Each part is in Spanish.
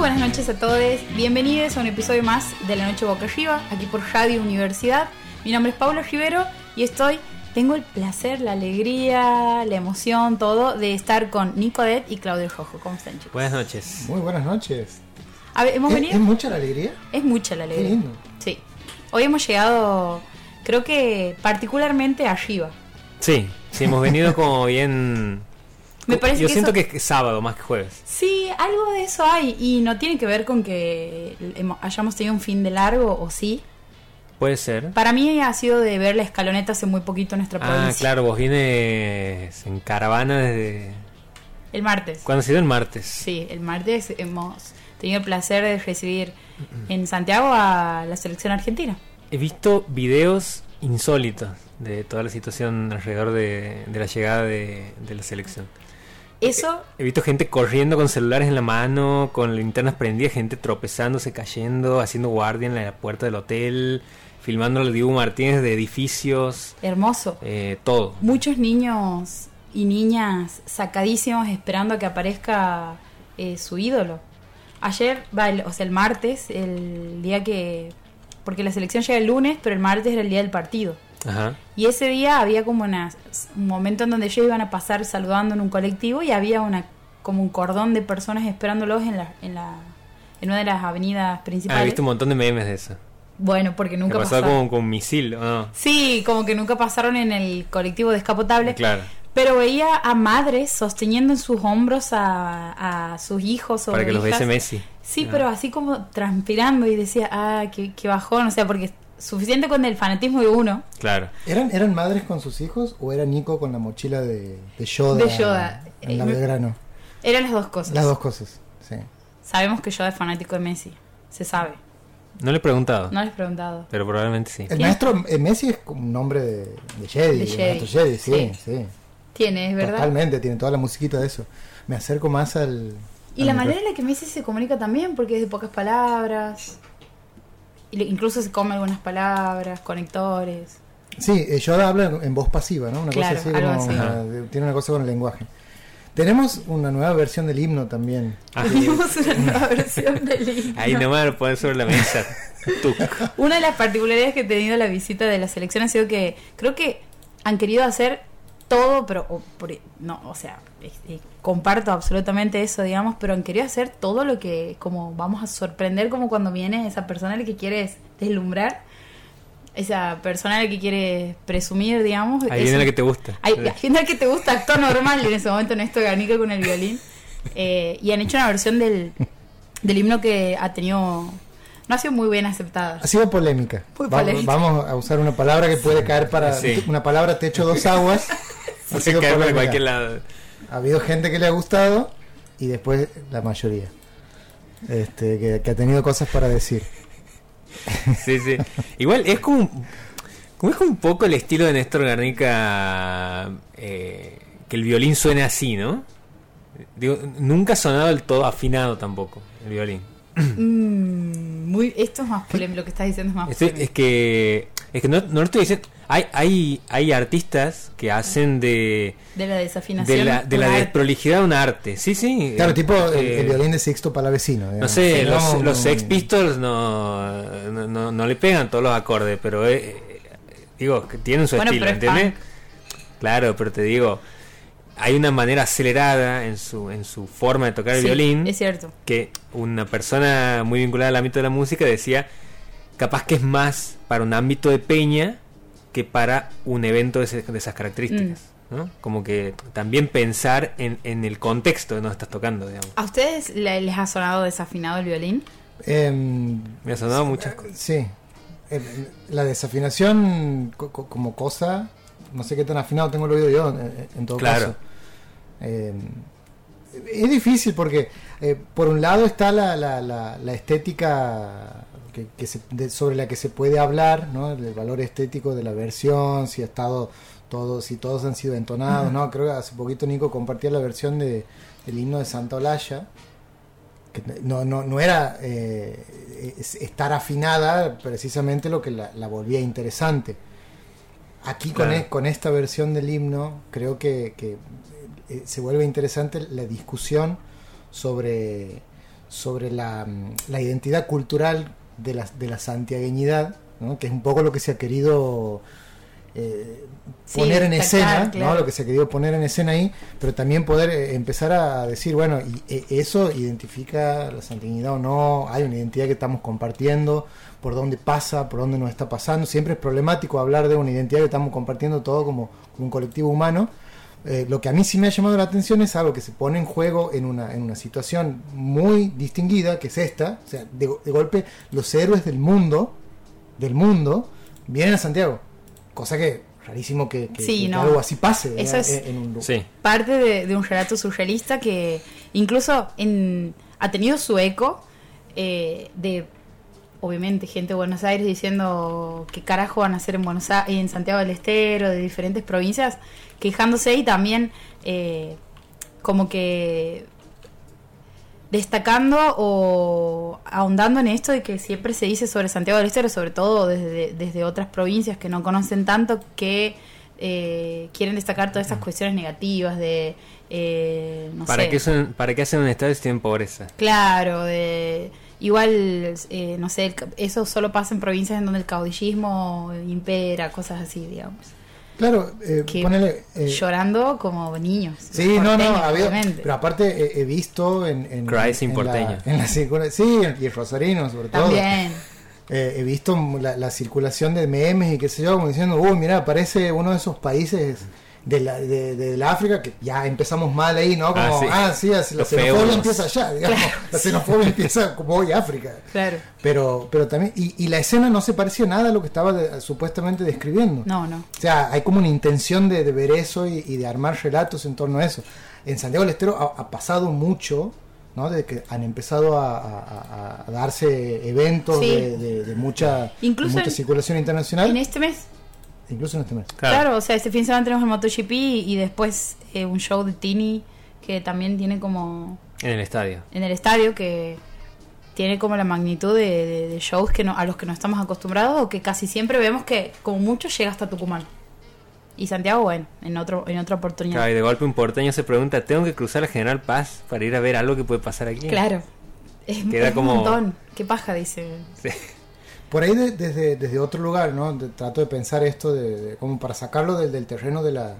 buenas noches a todos, bienvenidos a un episodio más de La Noche Boca Arriba, aquí por Radio Universidad. Mi nombre es Paula Rivero y estoy, tengo el placer, la alegría, la emoción, todo de estar con Nico Det y Claudio Rojo. ¿Cómo están chicos? Buenas noches. Muy buenas noches. A ver, ¿hemos ¿Es, venido? es mucha la alegría? Es mucha la alegría. Qué lindo. Sí. Hoy hemos llegado, creo que particularmente arriba. Sí, sí, hemos venido como bien... Me parece Yo que siento eso- que es sábado más que jueves. Sí, algo de eso hay y no tiene que ver con que hayamos tenido un fin de largo o sí. Puede ser. Para mí ha sido de ver la escaloneta hace muy poquito en nuestra Ah, provincia. claro, vos vienes en caravana desde... El martes. ¿Cuándo ha sido el martes? Sí, el martes hemos tenido el placer de recibir en Santiago a la selección argentina. He visto videos insólitos de toda la situación alrededor de, de la llegada de, de la selección. Eso, He visto gente corriendo con celulares en la mano, con linternas prendidas, gente tropezándose, cayendo, haciendo guardia en la puerta del hotel, filmando al Dibu Martínez de edificios, hermoso. eh, todo. Muchos niños y niñas sacadísimos esperando a que aparezca eh, su ídolo. Ayer, va, el- o sea, el martes, el día que... Porque la selección llega el lunes, pero el martes era el día del partido. Ajá. Y ese día había como una- un momento en donde ellos iban a pasar saludando en un colectivo y había una como un cordón de personas esperándolos en la, en la en una de las avenidas Ah, he principales. visto un montón de memes de eso. Bueno, porque Me nunca pasó pasaron. como con un misil, ¿o no? Sí, como que nunca pasaron en el colectivo descapotable. Claro. Pero veía a madres sosteniendo en sus hombros a, a sus hijos o Para que los bese Messi. Sí, Ah. pero así como transpirando y decía, ah, qué, qué bajón, o sea, porque suficiente con el fanatismo de uno. Claro. ¿Eran, ¿Eran madres con sus hijos o era Nico con la mochila de, de Yoda? De Yoda. En la Eh, Belgrano. Eran las dos cosas. Las dos cosas, sí. Sabemos que yo es fanático de Messi. Se sabe. No le he preguntado, No les he preguntado. pero probablemente sí. El ¿Quién? maestro eh, Messi es como un nombre de, de Jedi. De el Jedi. maestro Jedi, sí, Sí. sí. Tiene, es verdad. Totalmente, tiene toda la musiquita de eso. Me acerco más al... Y al la manera en la que Messi se comunica también, porque es de pocas palabras. Incluso se come algunas palabras, conectores. Sí, eh, Yoda habla en- voz pasiva, ¿no? Una Claro, cosa así algo como... así. una- de- tiene una cosa con el lenguaje. Tenemos una nueva versión del himno también. Ah, Tenemos una nueva versión del himno. ahí nomás lo pones sobre la mesa. Tuc. Una de las particularidades que he tenido la visita de la selección ha sido que creo que han querido hacer todo, pero o, por- no, o sea, comparto absolutamente eso, digamos, pero han querido hacer todo lo que como vamos a sorprender como cuando viene esa persona a la que quieres deslumbrar, esa persona a la que quieres presumir, digamos. Viene la que te gusta. hay, hay gente que te gusta actúa normal en ese momento Néstor Garnica con el violín. Eh, y han hecho una versión del, del himno que ha tenido. No ha sido muy bien aceptada. Ha sido polémica. Muy Va- polémica. Vamos a usar una palabra que puede caer para... Sí. Una palabra techo dos aguas. Ha sido cualquier lado. Ha habido gente que le ha gustado y después la mayoría. Este, que, que ha tenido cosas para decir. Sí, sí. Igual es como, un- como es como un poco el estilo de Néstor Garnica eh, que el violín suene así, ¿no? Digo, nunca ha sonado del todo afinado tampoco el violín. Mm, muy, esto es más polémico. Lo que estás diciendo es más polémico. es que es que no, no lo estoy diciendo. Hay, hay, hay artistas que hacen de, De la desafinación. de la, de la un arte. desprolijidad un arte. Sí, sí. Claro, tipo el, Eh, el violín de Sixto Palavecino. No digamos. sé, Sí, los, no, los no, Sex Pistols no, no, no- no le pegan todos los acordes, pero eh, digo, que tienen su Bueno, estilo, pero es ¿entiendes? Claro, pero te digo, hay una manera acelerada en su, en su forma de tocar el violín Es cierto. que una persona muy vinculada al ámbito de la música decía, capaz que es más para un ámbito de peña que para un evento de, ese- de esas características. Mm. ¿no? Como que también pensar en, en el contexto de donde estás tocando, digamos. ¿A ustedes le- les ha sonado desafinado el violín? Em, Me ha sonado muchas cosas. sí. La desafinación co- co- como cosa, no sé qué tan afinado tengo el oído yo, en, en todo Claro. caso. Em, es difícil porque, eh, por un lado, está la, la, la, la estética que, que se- de- sobre la que se puede hablar, ¿no? el valor estético de la versión, si ha estado todos, si todos han sido entonados, ¿no? Creo que hace poquito Nico compartía la versión de el himno de Santa Olalla, que no, no, no era eh, es- estar afinada precisamente lo que la, la volvía interesante. Aquí con, e- con esta versión del himno creo que, que, eh, se vuelve interesante la discusión sobre, sobre la, la identidad cultural de la, de la santiagueñidad, ¿no? que es un poco lo que se ha querido eh, Sí, poner en escena, claro. ¿no? lo que se ha querido poner en escena ahí, pero también poder eh, empezar a decir, bueno, y, eh, eso identifica la santiagueñidad o no, hay una identidad que estamos compartiendo, por dónde pasa, por dónde nos está pasando, siempre es problemático hablar de una identidad que estamos compartiendo todo como, como un colectivo humano, eh, lo que a mí sí me ha llamado la atención es algo que se pone en juego en una, en una situación muy distinguida, que es esta. O sea, de, de golpe, los héroes del mundo, del mundo, vienen a Santiago. Cosa que rarísimo que, que- Sí, que no. algo así pase Eso en, es- en un lugar. Sí. parte de, de un relato surrealista que incluso en, ha tenido su eco eh, de obviamente gente de Buenos Aires diciendo qué carajo van a hacer en Buenos Aires, en Santiago del Estero, de diferentes provincias, quejándose y también eh, como que destacando o ahondando en esto de que siempre se dice sobre Santiago del Estero, sobre todo desde, desde otras provincias que no conocen tanto, que eh, quieren destacar todas estas cuestiones negativas de, eh, no ¿Para, sé, qué son, ¿Para qué hacen un estado si tienen pobreza? Claro, de igual, eh, no sé, el ca- eso solo pasa en provincias en donde el caudillismo impera, cosas así, digamos. Claro, eh, Que ponele, eh, Llorando como niños. Sí, no, no, porteños, ha habido- obviamente. pero aparte he, he visto en, en, porteño. la, en la sí, y el rosarino sobre todo. También. Eh, he visto la, la circulación de memes y qué sé yo, como diciendo, uy, mira, parece uno de esos países de la, de, de la África que ya empezamos mal ahí, ¿no? Como, Ah, ah, sí. sí, así, la Los xenofobia feudos. empieza allá, digamos. La xenofobia empieza como hoy África. Claro. Pero, pero también, y, y la escena no se parecía nada a lo que estaba de- supuestamente describiendo. No, no. O sea, hay como una intención de, de ver eso y, y de armar relatos en torno a eso. En Santiago del Estero ha, ha pasado mucho, ¿no? De que han empezado a, a- a- darse eventos Sí. de, de- de mucha, de Incluso mucha en- circulación internacional, En este mes, incluso en este mes. claro. o sea, este fin de semana tenemos el MotoGP y después eh, un show de Tini que también tiene como En el estadio. en el estadio que tiene como la magnitud de, de- de shows que no, a los que no estamos acostumbrados o que casi siempre vemos que como mucho llega hasta Tucumán. Y Santiago, bueno, en otro en otra oportunidad. Claro, y de golpe un porteño se pregunta, ¿tengo que cruzar la General Paz para ir a ver algo que puede pasar aquí? Claro. Es, Queda es como- un montón. Qué paja, dice. Sí. Por ahí de- desde, desde otro lugar, ¿no? De- trato de pensar esto de, de- como para sacarlo del, del terreno de la,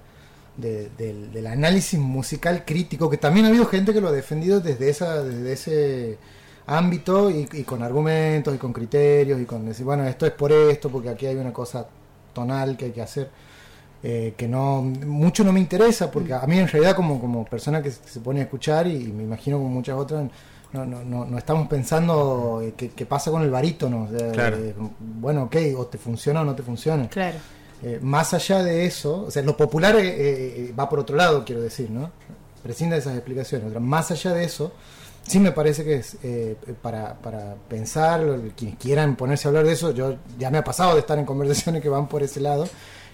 de- del, del análisis musical crítico, que también ha habido gente que lo ha defendido desde, esa, desde ese ámbito y, y con argumentos y con criterios y con decir, bueno, esto es por esto, porque aquí hay una cosa tonal que hay que hacer. eh, que no mucho no me interesa porque a mí en realidad como, como persona que se se pone a escuchar y, me imagino como muchas otras no, no, no, no estamos pensando eh, qué, qué pasa con el barítono. o sea, Claro. eh, bueno, ok, o te funciona o no te funciona. Claro. Eh, más allá de eso, o sea, lo popular eh, eh, va por otro lado, quiero decir, ¿no? Prescinda de esas explicaciones. Otra, más allá de eso, sí me parece que es eh, para, para pensar, quienes quieran ponerse a hablar de eso, yo ya me ha pasado de estar en conversaciones que van por ese lado,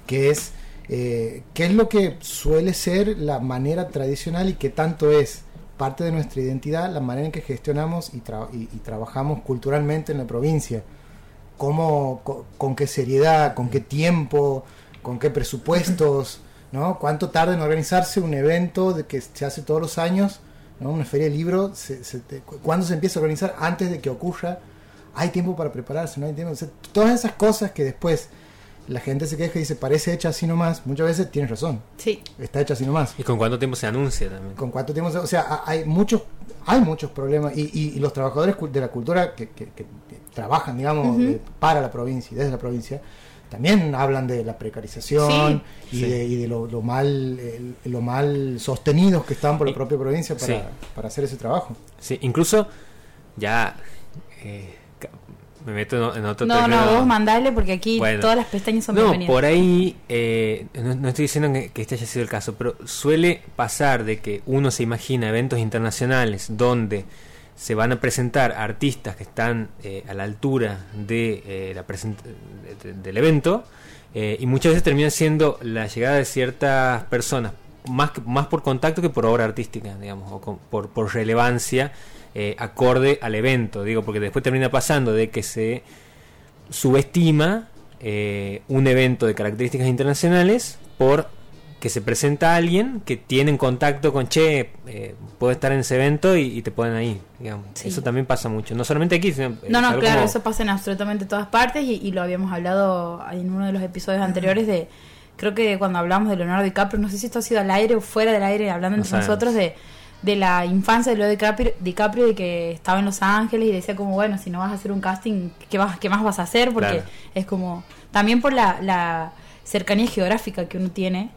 que es eh, qué es lo que suele ser la manera tradicional y qué tanto es parte de nuestra identidad, la manera en que gestionamos y, tra- y- y trabajamos culturalmente en la provincia cómo, co- con, qué seriedad, con qué tiempo, con qué presupuestos, ¿no? Cuánto tarda en organizarse un evento de que se hace todos los años, ¿no? Una feria de libros, se, ¿cuándo se empieza a organizar? Antes de que ocurra, hay tiempo para prepararse, no hay tiempo, O sea, todas esas cosas que después la gente se queja y dice, parece hecha así nomás, muchas veces tienes razón, Sí. está hecha así nomás. ¿Y con cuánto tiempo se anuncia también? ¿Con cuánto tiempo? se- O sea, ha- hay muchos, hay muchos problemas y, y- y los trabajadores de la cultura que, que- que- que trabajan, digamos, eh, para la provincia y desde la provincia, también hablan de la precarización y, Sí. de, y de lo, lo mal el- lo mal sostenidos que están por la Y- propia provincia para, sí. para hacer ese trabajo. Sí, incluso ya eh, me meto en, en otro No, terreno. no, vos mandale porque aquí Bueno. todas las pestañas son No, bienvenidas. por ahí, eh, no, no estoy diciendo que, que este haya sido el caso, pero suele pasar de que uno se imagina eventos internacionales donde se van a presentar artistas que están eh, a la altura de, eh, la de- de- del evento eh, y muchas veces termina siendo la llegada de ciertas personas más, más por contacto que por obra artística, digamos, o con- por, por relevancia eh, acorde al evento, digo, porque después termina pasando de que se subestima eh, un evento de características internacionales por que se presenta alguien que tiene en contacto con, che, eh, puede estar en ese evento y, y te ponen ahí, digamos. Sí. Eso también pasa mucho, no solamente aquí, sino... No, es no, algo claro, como- eso pasa en absolutamente todas partes y, y lo habíamos hablado en uno de los episodios anteriores de, creo que cuando hablamos de Leonardo DiCaprio, no sé si esto ha sido al aire o fuera del aire, hablando No entre sabemos. nosotros de, de la infancia de Leonardo DiCaprio, DiCaprio, de que estaba en Los Ángeles y decía como, bueno, si no vas a hacer un casting, ¿qué, vas, qué más vas a hacer? Porque Claro. es como, también por la, la cercanía geográfica que uno tiene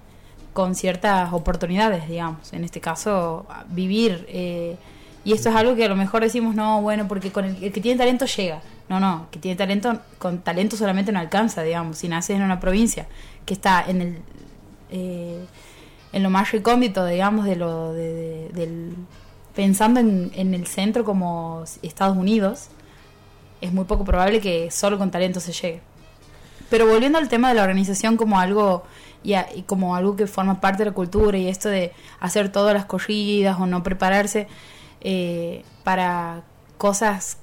con ciertas oportunidades, digamos. En este caso, vivir. eh, y esto es algo que a lo mejor decimos, no, bueno, porque con el, el que tiene talento llega. No, no, que tiene talento, con talento solamente no alcanza, digamos. Si naces en una provincia que está en el. eh, en lo más recóndito, digamos, de lo de- de- del pensando en, el centro como Estados Unidos, es muy poco probable que solo con talento se llegue. Pero volviendo al tema de la organización como algo y, como algo que forma parte de la cultura y esto de hacer todas las corridas o no prepararse eh, para cosas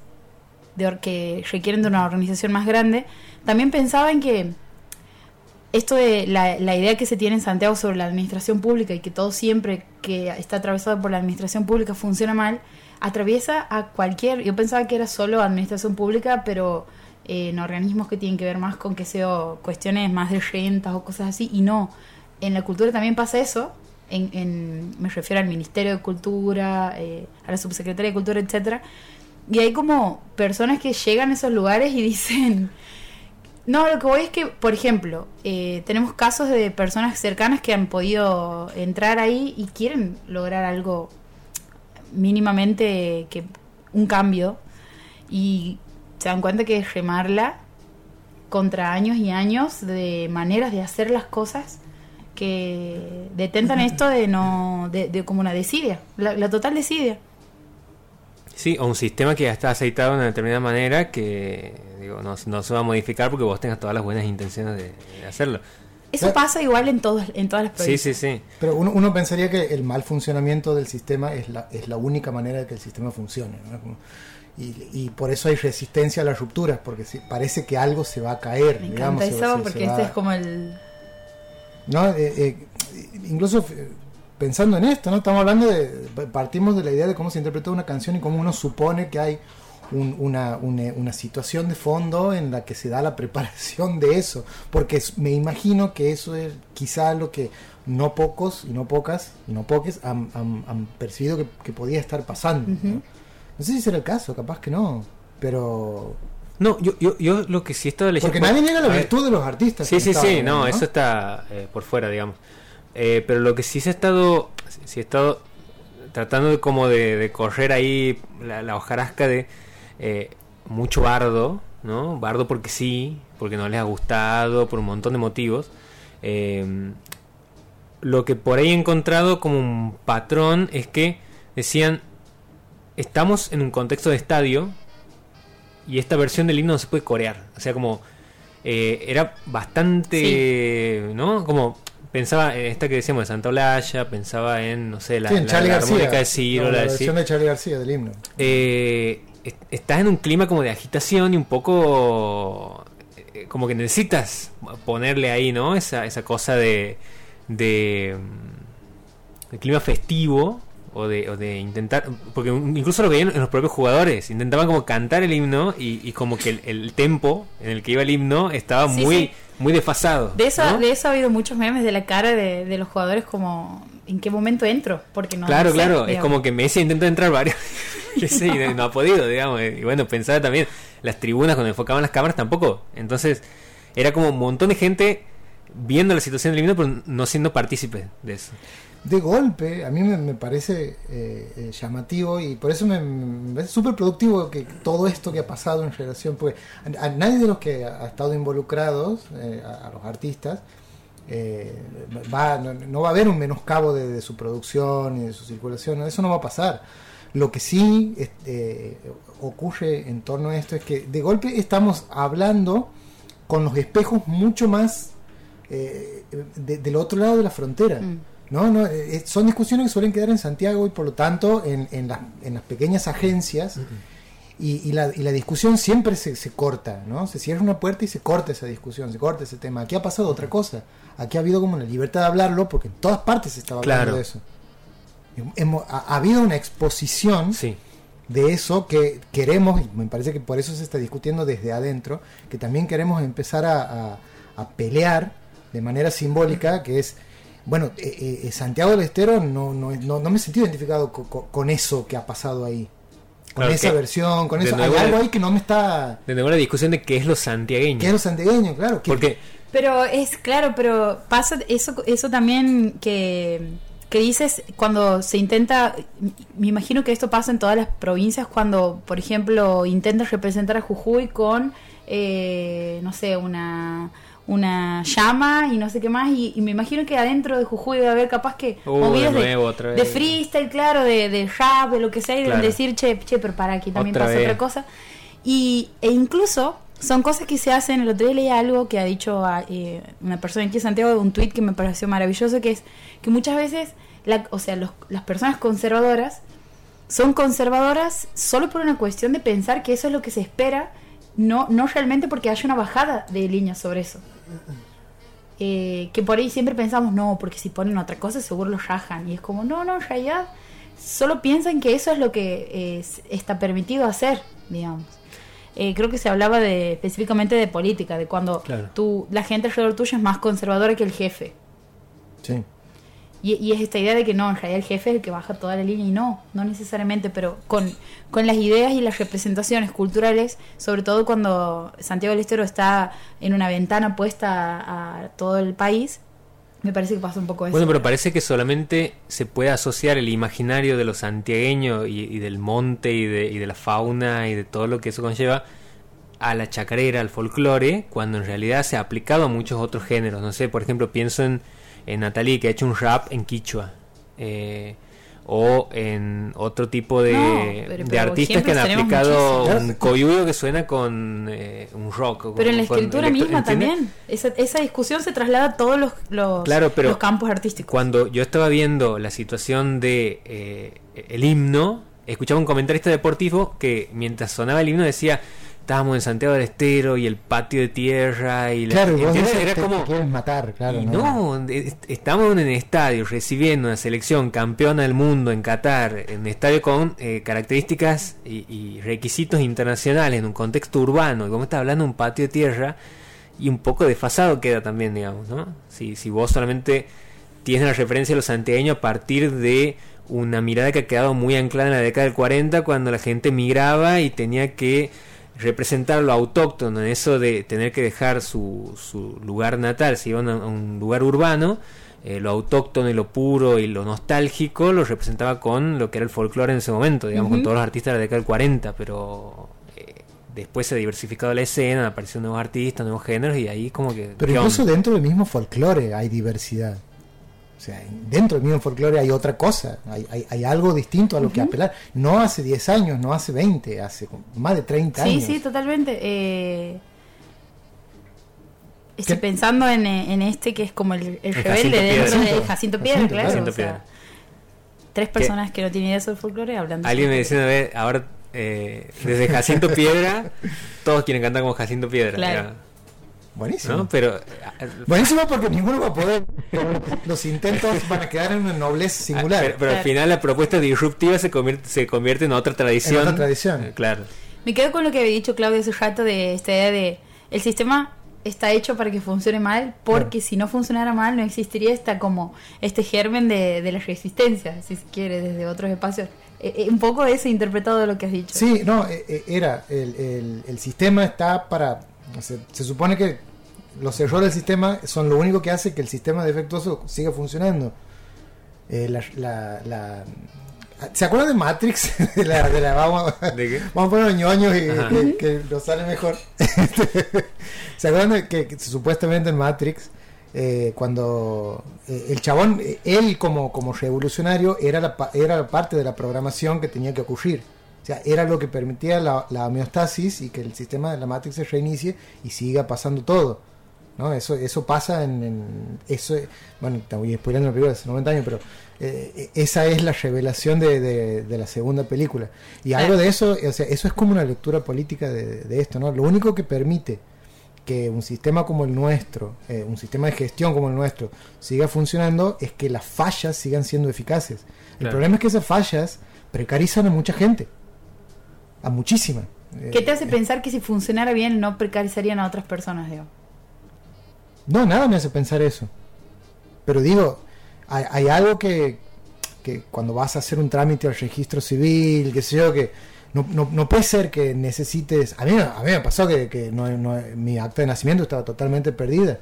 de que requieren de una organización más grande, también pensaba en que esto de la, la idea que se tiene en Santiago sobre la administración pública y que todo siempre que está atravesado por la administración pública funciona mal, atraviesa a cualquier, yo pensaba que era solo administración pública, pero eh, en organismos que tienen que ver más con que sea cuestiones más de rentas o cosas así, y no, en la cultura también pasa eso, en, me refiero al Ministerio de Cultura, eh, a la Subsecretaría de Cultura, etcétera, y hay como personas que llegan a esos lugares y dicen, no, lo que voy es que, por ejemplo, eh, tenemos casos de personas cercanas que han podido entrar ahí y quieren lograr algo mínimamente que un cambio y se dan cuenta que es remarla contra años y años de maneras de hacer las cosas que detentan esto de no de, de como una desidia, la, la total desidia. Sí, o un sistema que ya está aceitado de una determinada manera que digo, no, no se va a modificar porque vos tengas todas las buenas intenciones de, de hacerlo. Eso pasa igual en todos en todas las Sí, provincias. sí, sí. Pero uno, uno pensaría que el mal funcionamiento del sistema es la, es la única manera de que el sistema funcione. ¿no? Como- Y, y por eso hay resistencia a las rupturas, porque si- parece que algo se va a caer. Me digamos, encanta se- eso se- porque se este va- es como el ¿no? Eh, eh, incluso eh, pensando en esto, ¿no? Estamos hablando de, partimos de la idea de cómo se interpreta una canción y cómo uno supone que hay un- una, una, una situación de fondo en la que se da la preparación de eso, porque me imagino que eso es quizá lo que no pocos y no pocas y no poques han, han- han percibido que, que podía estar pasando. ¿no? No sé si será el caso, capaz que no, pero... No, yo, yo, yo lo que sí estaba leyendo... Porque nadie niega la virtud de los artistas. Sí, sí, sí, no, eso está eh, por fuera, digamos. Eh, pero lo que sí se ha estado, sí he estado tratando de como de, de correr ahí la, la hojarasca de eh, mucho bardo, ¿no? Bardo porque sí, porque no les ha gustado, por un montón de motivos. Eh, lo que por ahí he encontrado como un patrón es que decían, estamos en un contexto de estadio y esta versión del himno no se puede corear. O sea, como eh, era bastante, ¿no? Como pensaba en esta que decíamos de Santa Olalla, pensaba en, no sé, la, Sí, en la- Charlie la García. armónica de Ciro, No, la la de versión de Charlie García del himno. Eh, est- estás en un clima como de agitación y un poco eh, como que necesitas ponerle ahí, ¿no? Esa, esa cosa de, de, mm, de clima festivo o de, o de intentar, porque incluso lo veían en los propios jugadores, intentaban como cantar el himno y, y como que el, el tempo en el que iba el himno estaba Sí, muy, sí. Muy desfasado. De eso, ¿no? de eso ha habido muchos memes de la cara de, de los jugadores como ¿en qué momento entro? Porque no claro, no sé, claro, es como que Messi intenta entrar varios veces y no, no ha podido, digamos. Y bueno, pensaba también, las tribunas cuando enfocaban las cámaras tampoco. Entonces, era como un montón de gente viendo la situación del himno, pero no siendo partícipes de eso. De golpe, a mí me, parece eh, eh, llamativo y por eso me, parece súper productivo que todo esto que ha pasado en relación, porque a, nadie de los que ha, estado involucrados, eh, a, los artistas, eh, va, no, va a haber un menoscabo de, su producción y de su circulación, eso no va a pasar. Lo que sí ocurre en torno a esto es que de golpe estamos hablando con los espejos mucho más de- del otro lado de la frontera. Mm. No, no, eh, son discusiones que suelen quedar en Santiago y por lo tanto en, en, las, en las pequeñas agencias y, la, y la discusión siempre se, se corta, ¿no? Se cierra una puerta y se corta esa discusión, se corta ese tema. Aquí ha pasado otra cosa. Aquí ha habido como la libertad de hablarlo porque en todas partes se estaba hablando Claro. de eso. Hemos- ha, ha habido una exposición Sí. de eso que queremos, y me parece que por eso se está discutiendo desde adentro, que también queremos empezar a, a- a pelear de manera simbólica, que es, bueno, eh, eh, Santiago del Estero no, no, no, no me he sentido identificado co- co- con, eso que ha pasado ahí. Con Claro, esa versión, con eso. Hay algo ahí que no me está... De nuevo la discusión de qué es lo santiagueño. Que es lo santiagueño, claro. que- Porque Pero es claro, pero pasa eso, eso también que, que dices cuando se intenta, me imagino que esto pasa en todas las provincias cuando, por ejemplo, intentas representar a Jujuy con, eh, no sé, una una llama y no sé qué más y, y me imagino que adentro de Jujuy debe haber capaz que Uh, movidas de de, nuevo, de freestyle, claro, de, de rap, de lo que sea y de Claro. decir, che, che, pero para aquí también Otra pasa vez. otra cosa. Y, e incluso son cosas que se hacen. El otro día leí algo que ha dicho a, eh, una persona aquí de Santiago, un tweet que me pareció maravilloso, que es que muchas veces, la, o sea, los- las personas conservadoras son conservadoras solo por una cuestión de pensar que eso es lo que se espera, no, no realmente porque haya una bajada de línea sobre eso. Eh, que por ahí siempre pensamos, no, porque si ponen otra cosa seguro los rajan. Y es como, no, no, en realidad solo piensan que eso es lo que eh, está permitido hacer, digamos. Eh, creo que se hablaba de específicamente de política, de cuando Claro. tú, la gente alrededor tuyo es más conservadora que el jefe. Sí. Y, y es esta idea de que no, en realidad el jefe es el que baja toda la línea y no, no necesariamente, pero con, con las ideas y las representaciones culturales, sobre todo cuando Santiago del Estero está en una ventana puesta a, todo el país, me parece que pasa un poco eso. Bueno, pero parece que solamente se puede asociar el imaginario de los santiagueños y, y del monte y de, y de la fauna y de todo lo que eso conlleva a la chacarera, al folclore, cuando en realidad se ha aplicado a muchos otros géneros. No sé, por ejemplo, pienso en, en Natalie que ha hecho un rap en quichua. eh, o en otro tipo de, No, pero- de artistas que han aplicado un coyuyo que suena con eh, un rock. o pero en la con escritura misma ¿entiendes? también, esa, esa discusión se traslada a todos los, los, Claro, pero los campos artísticos. Cuando yo estaba viendo la situación de eh, el himno, escuchaba un comentarista deportivo que mientras sonaba el himno decía estábamos en Santiago del Estero y el patio de tierra y la- Claro, vos era te, como te quieres matar, claro. y no, es- estamos en el estadio recibiendo una selección campeona del mundo en Qatar, en un estadio con eh, características y, y requisitos internacionales, en un contexto urbano, y como está hablando un patio de tierra, y un poco desfasado queda también, digamos, ¿no? Si, si vos solamente tienes la referencia de los santiagueños a partir de una mirada que ha quedado muy anclada en la década del 40, cuando la gente migraba y tenía que representar lo autóctono, en eso de tener que dejar su, su lugar natal, si iban a un lugar urbano, eh, lo autóctono y lo puro y lo nostálgico lo representaba con lo que era el folclore en ese momento, digamos, con todos los artistas de la década del 40, pero eh, después se ha diversificado la escena, han aparecido nuevos artistas, nuevos géneros y ahí como que... Pero ¿qué incluso onda? dentro del mismo folclore hay diversidad. O sea, dentro del mismo folclore hay otra cosa, hay, hay, hay algo distinto a lo que apelar. No hace 10 años, no hace 20, hace más de 30 Sí, años. sí, totalmente. Eh, estoy ¿Qué? pensando en, eh, en este que es como el, el El rebelde Jacinto de Piedra. de Jacinto Piedra, Jacinto, claro. Jacinto o sea, tres personas que no tienen idea sobre folclore hablando. Alguien me decía una vez, ahora eh, desde Jacinto Piedra, todos quieren cantar como Jacinto Piedra. Claro. ya, Buenísimo. ¿no? Pero... Buenísimo porque ninguno va a poder. Los intentos van a quedar en una nobleza singular. Ah, Pero, pero al final la propuesta disruptiva se convierte, se convierte en otra tradición. En otra tradición. Eh, Claro. Me quedo con lo que había dicho Claudio hace rato de esta idea de el sistema está hecho para que funcione mal porque si no funcionara mal no existiría esta como este germen de, de la resistencia, si se quiere, desde otros espacios. Eh, eh, un poco ese interpretado de lo que has dicho. Sí, no, eh, era. El, el, el sistema está para. Se, se supone que los errores del sistema son lo único que hace que el sistema defectuoso siga funcionando. Eh, la, la, la- ¿Se acuerdan de Matrix? de la, de la- vamos, a- ¿De qué? vamos a poner ñoños y que, que nos sale mejor. ¿Se acuerdan de que, que supuestamente en Matrix, eh, cuando eh, el chabón, él como, como revolucionario, era la, era la parte de la programación que tenía que ocurrir? O sea, era lo que permitía la, la homeostasis y que el sistema de la Matrix se reinicie y siga pasando todo. ¿no? Eso, eso pasa en, en- eso, bueno, voy spoilando la película de hace 90 años, pero eh, esa es la revelación de, de- de la segunda película. Y algo Claro. de eso, o sea, eso es como una lectura política de, de esto, ¿no? Lo único que permite que un sistema como el nuestro, eh, un sistema de gestión como el nuestro, siga funcionando es que las fallas sigan siendo eficaces. El Claro. problema es que esas fallas precarizan a mucha gente, a muchísima. ¿Qué te Eh, hace pensar que si funcionara bien no precarizarían a otras personas, digo? No, nada me hace pensar eso. Pero digo, hay, hay algo que, que cuando vas a hacer un trámite al registro civil, que sé yo, que no, no, no puede ser que necesites... A mí, a mí me pasó que, que no, no- mi acta de nacimiento estaba totalmente perdida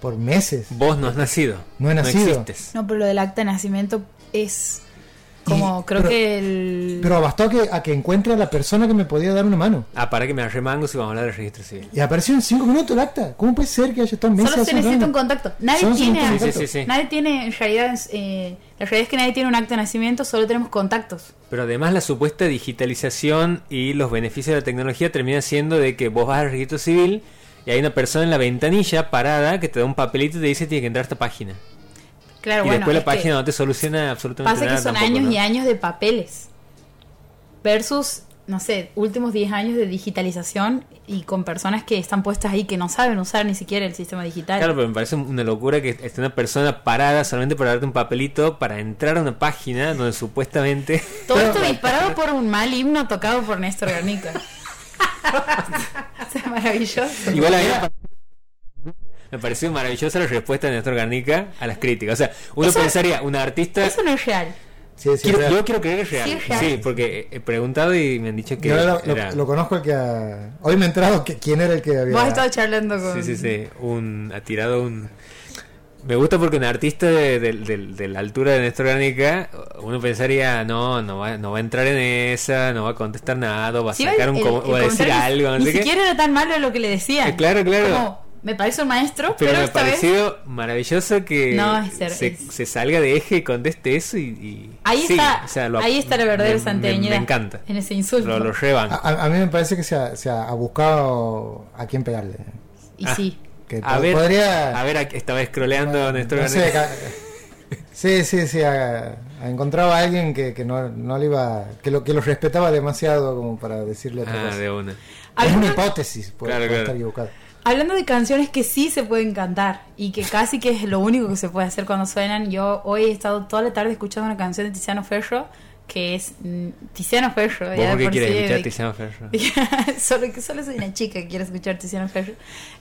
por meses. Vos no has nacido. No he nacido. existes. No, pero lo del acta de nacimiento es como, Y- creo pero- que el... Pero bastó a que, a que encuentre a la persona que me podía dar una mano. Ah, para que me arremango si vamos a hablar del registro civil. Y apareció en cinco minutos el acta. ¿Cómo puede ser que haya estado meses Solo se necesita un contacto. Nadie Solo tiene... un Sí, sí, sí, sí. Nadie tiene, en realidad, eh, la realidad es que nadie tiene un acta de nacimiento, solo tenemos contactos. Pero además la supuesta digitalización y los beneficios de la tecnología termina siendo de que vos vas al registro civil y hay una persona en la ventanilla parada que te da un papelito y te dice tienes que entrar a esta página. Claro, y bueno, después la página no te soluciona absolutamente pasa nada. que son tampoco, años ¿no? y años de papeles versus, no sé, últimos 10 años de digitalización y con personas que están puestas ahí que no saben usar ni siquiera el sistema digital. Claro, pero me parece una locura que esté una persona parada solamente para darte un papelito para entrar a una página donde supuestamente... Todo esto disparado por un mal himno tocado por Néstor Garnica. es maravilloso. Igual a mí me pare- me pareció maravillosa la respuesta de Néstor Garnica a las críticas. O sea, uno Eso- pensaría, un artista... Eso no es real. Sí, Quiero- yo quiero creer que es real. Sí, Sí, es real. porque he preguntado y me han dicho que yo lo, era... lo conozco el que... ha- Hoy me he enterado que, quién era el que había... Vos has estado charlando con... Sí, sí, sí. Un, ha tirado un. Me gusta porque un artista de, de- de- de la altura de Néstor Garnica, uno pensaría, no, no va, no va a entrar en esa, no va a contestar nada, o va a Sí, sacar el- un el- o a decir algo, no Ni sé qué. siquiera era tan malo lo que le decían. Eh, claro, claro. Como, me parece un maestro, Pero pero, me ha esta vez... parecido maravilloso que No, es ser- se, es- se salga de eje y conteste eso y... y- Ahí, sí, está, o sea, lo- ahí está la verdadera me- me- encanta. En ese insulto. Lo, lo. A, a- a mí me parece que se ha, se ha- ha buscado a quién pegarle. Y Ah. sí. Que A ver, podría... a ver, estaba scrolleando Néstor no sé, ca- sí, sí, sí. Ha, ha encontrado a alguien que, que no, no le iba... Que lo, que lo respetaba demasiado como para decirle otra Ah, cosa. de una. Es una hipótesis, puede, Claro, puede claro. estar equivocado. Hablando de canciones que sí se pueden cantar y que casi que es lo único que se puede hacer cuando suenan, yo hoy he estado toda la tarde escuchando una canción de Tiziano Ferro que es mm, Tiziano Ferro. ¿Vos ya por qué quieres sí, escuchar de- Tiziano Ferro? solo, solo soy una chica que quiere escuchar Tiziano Ferro.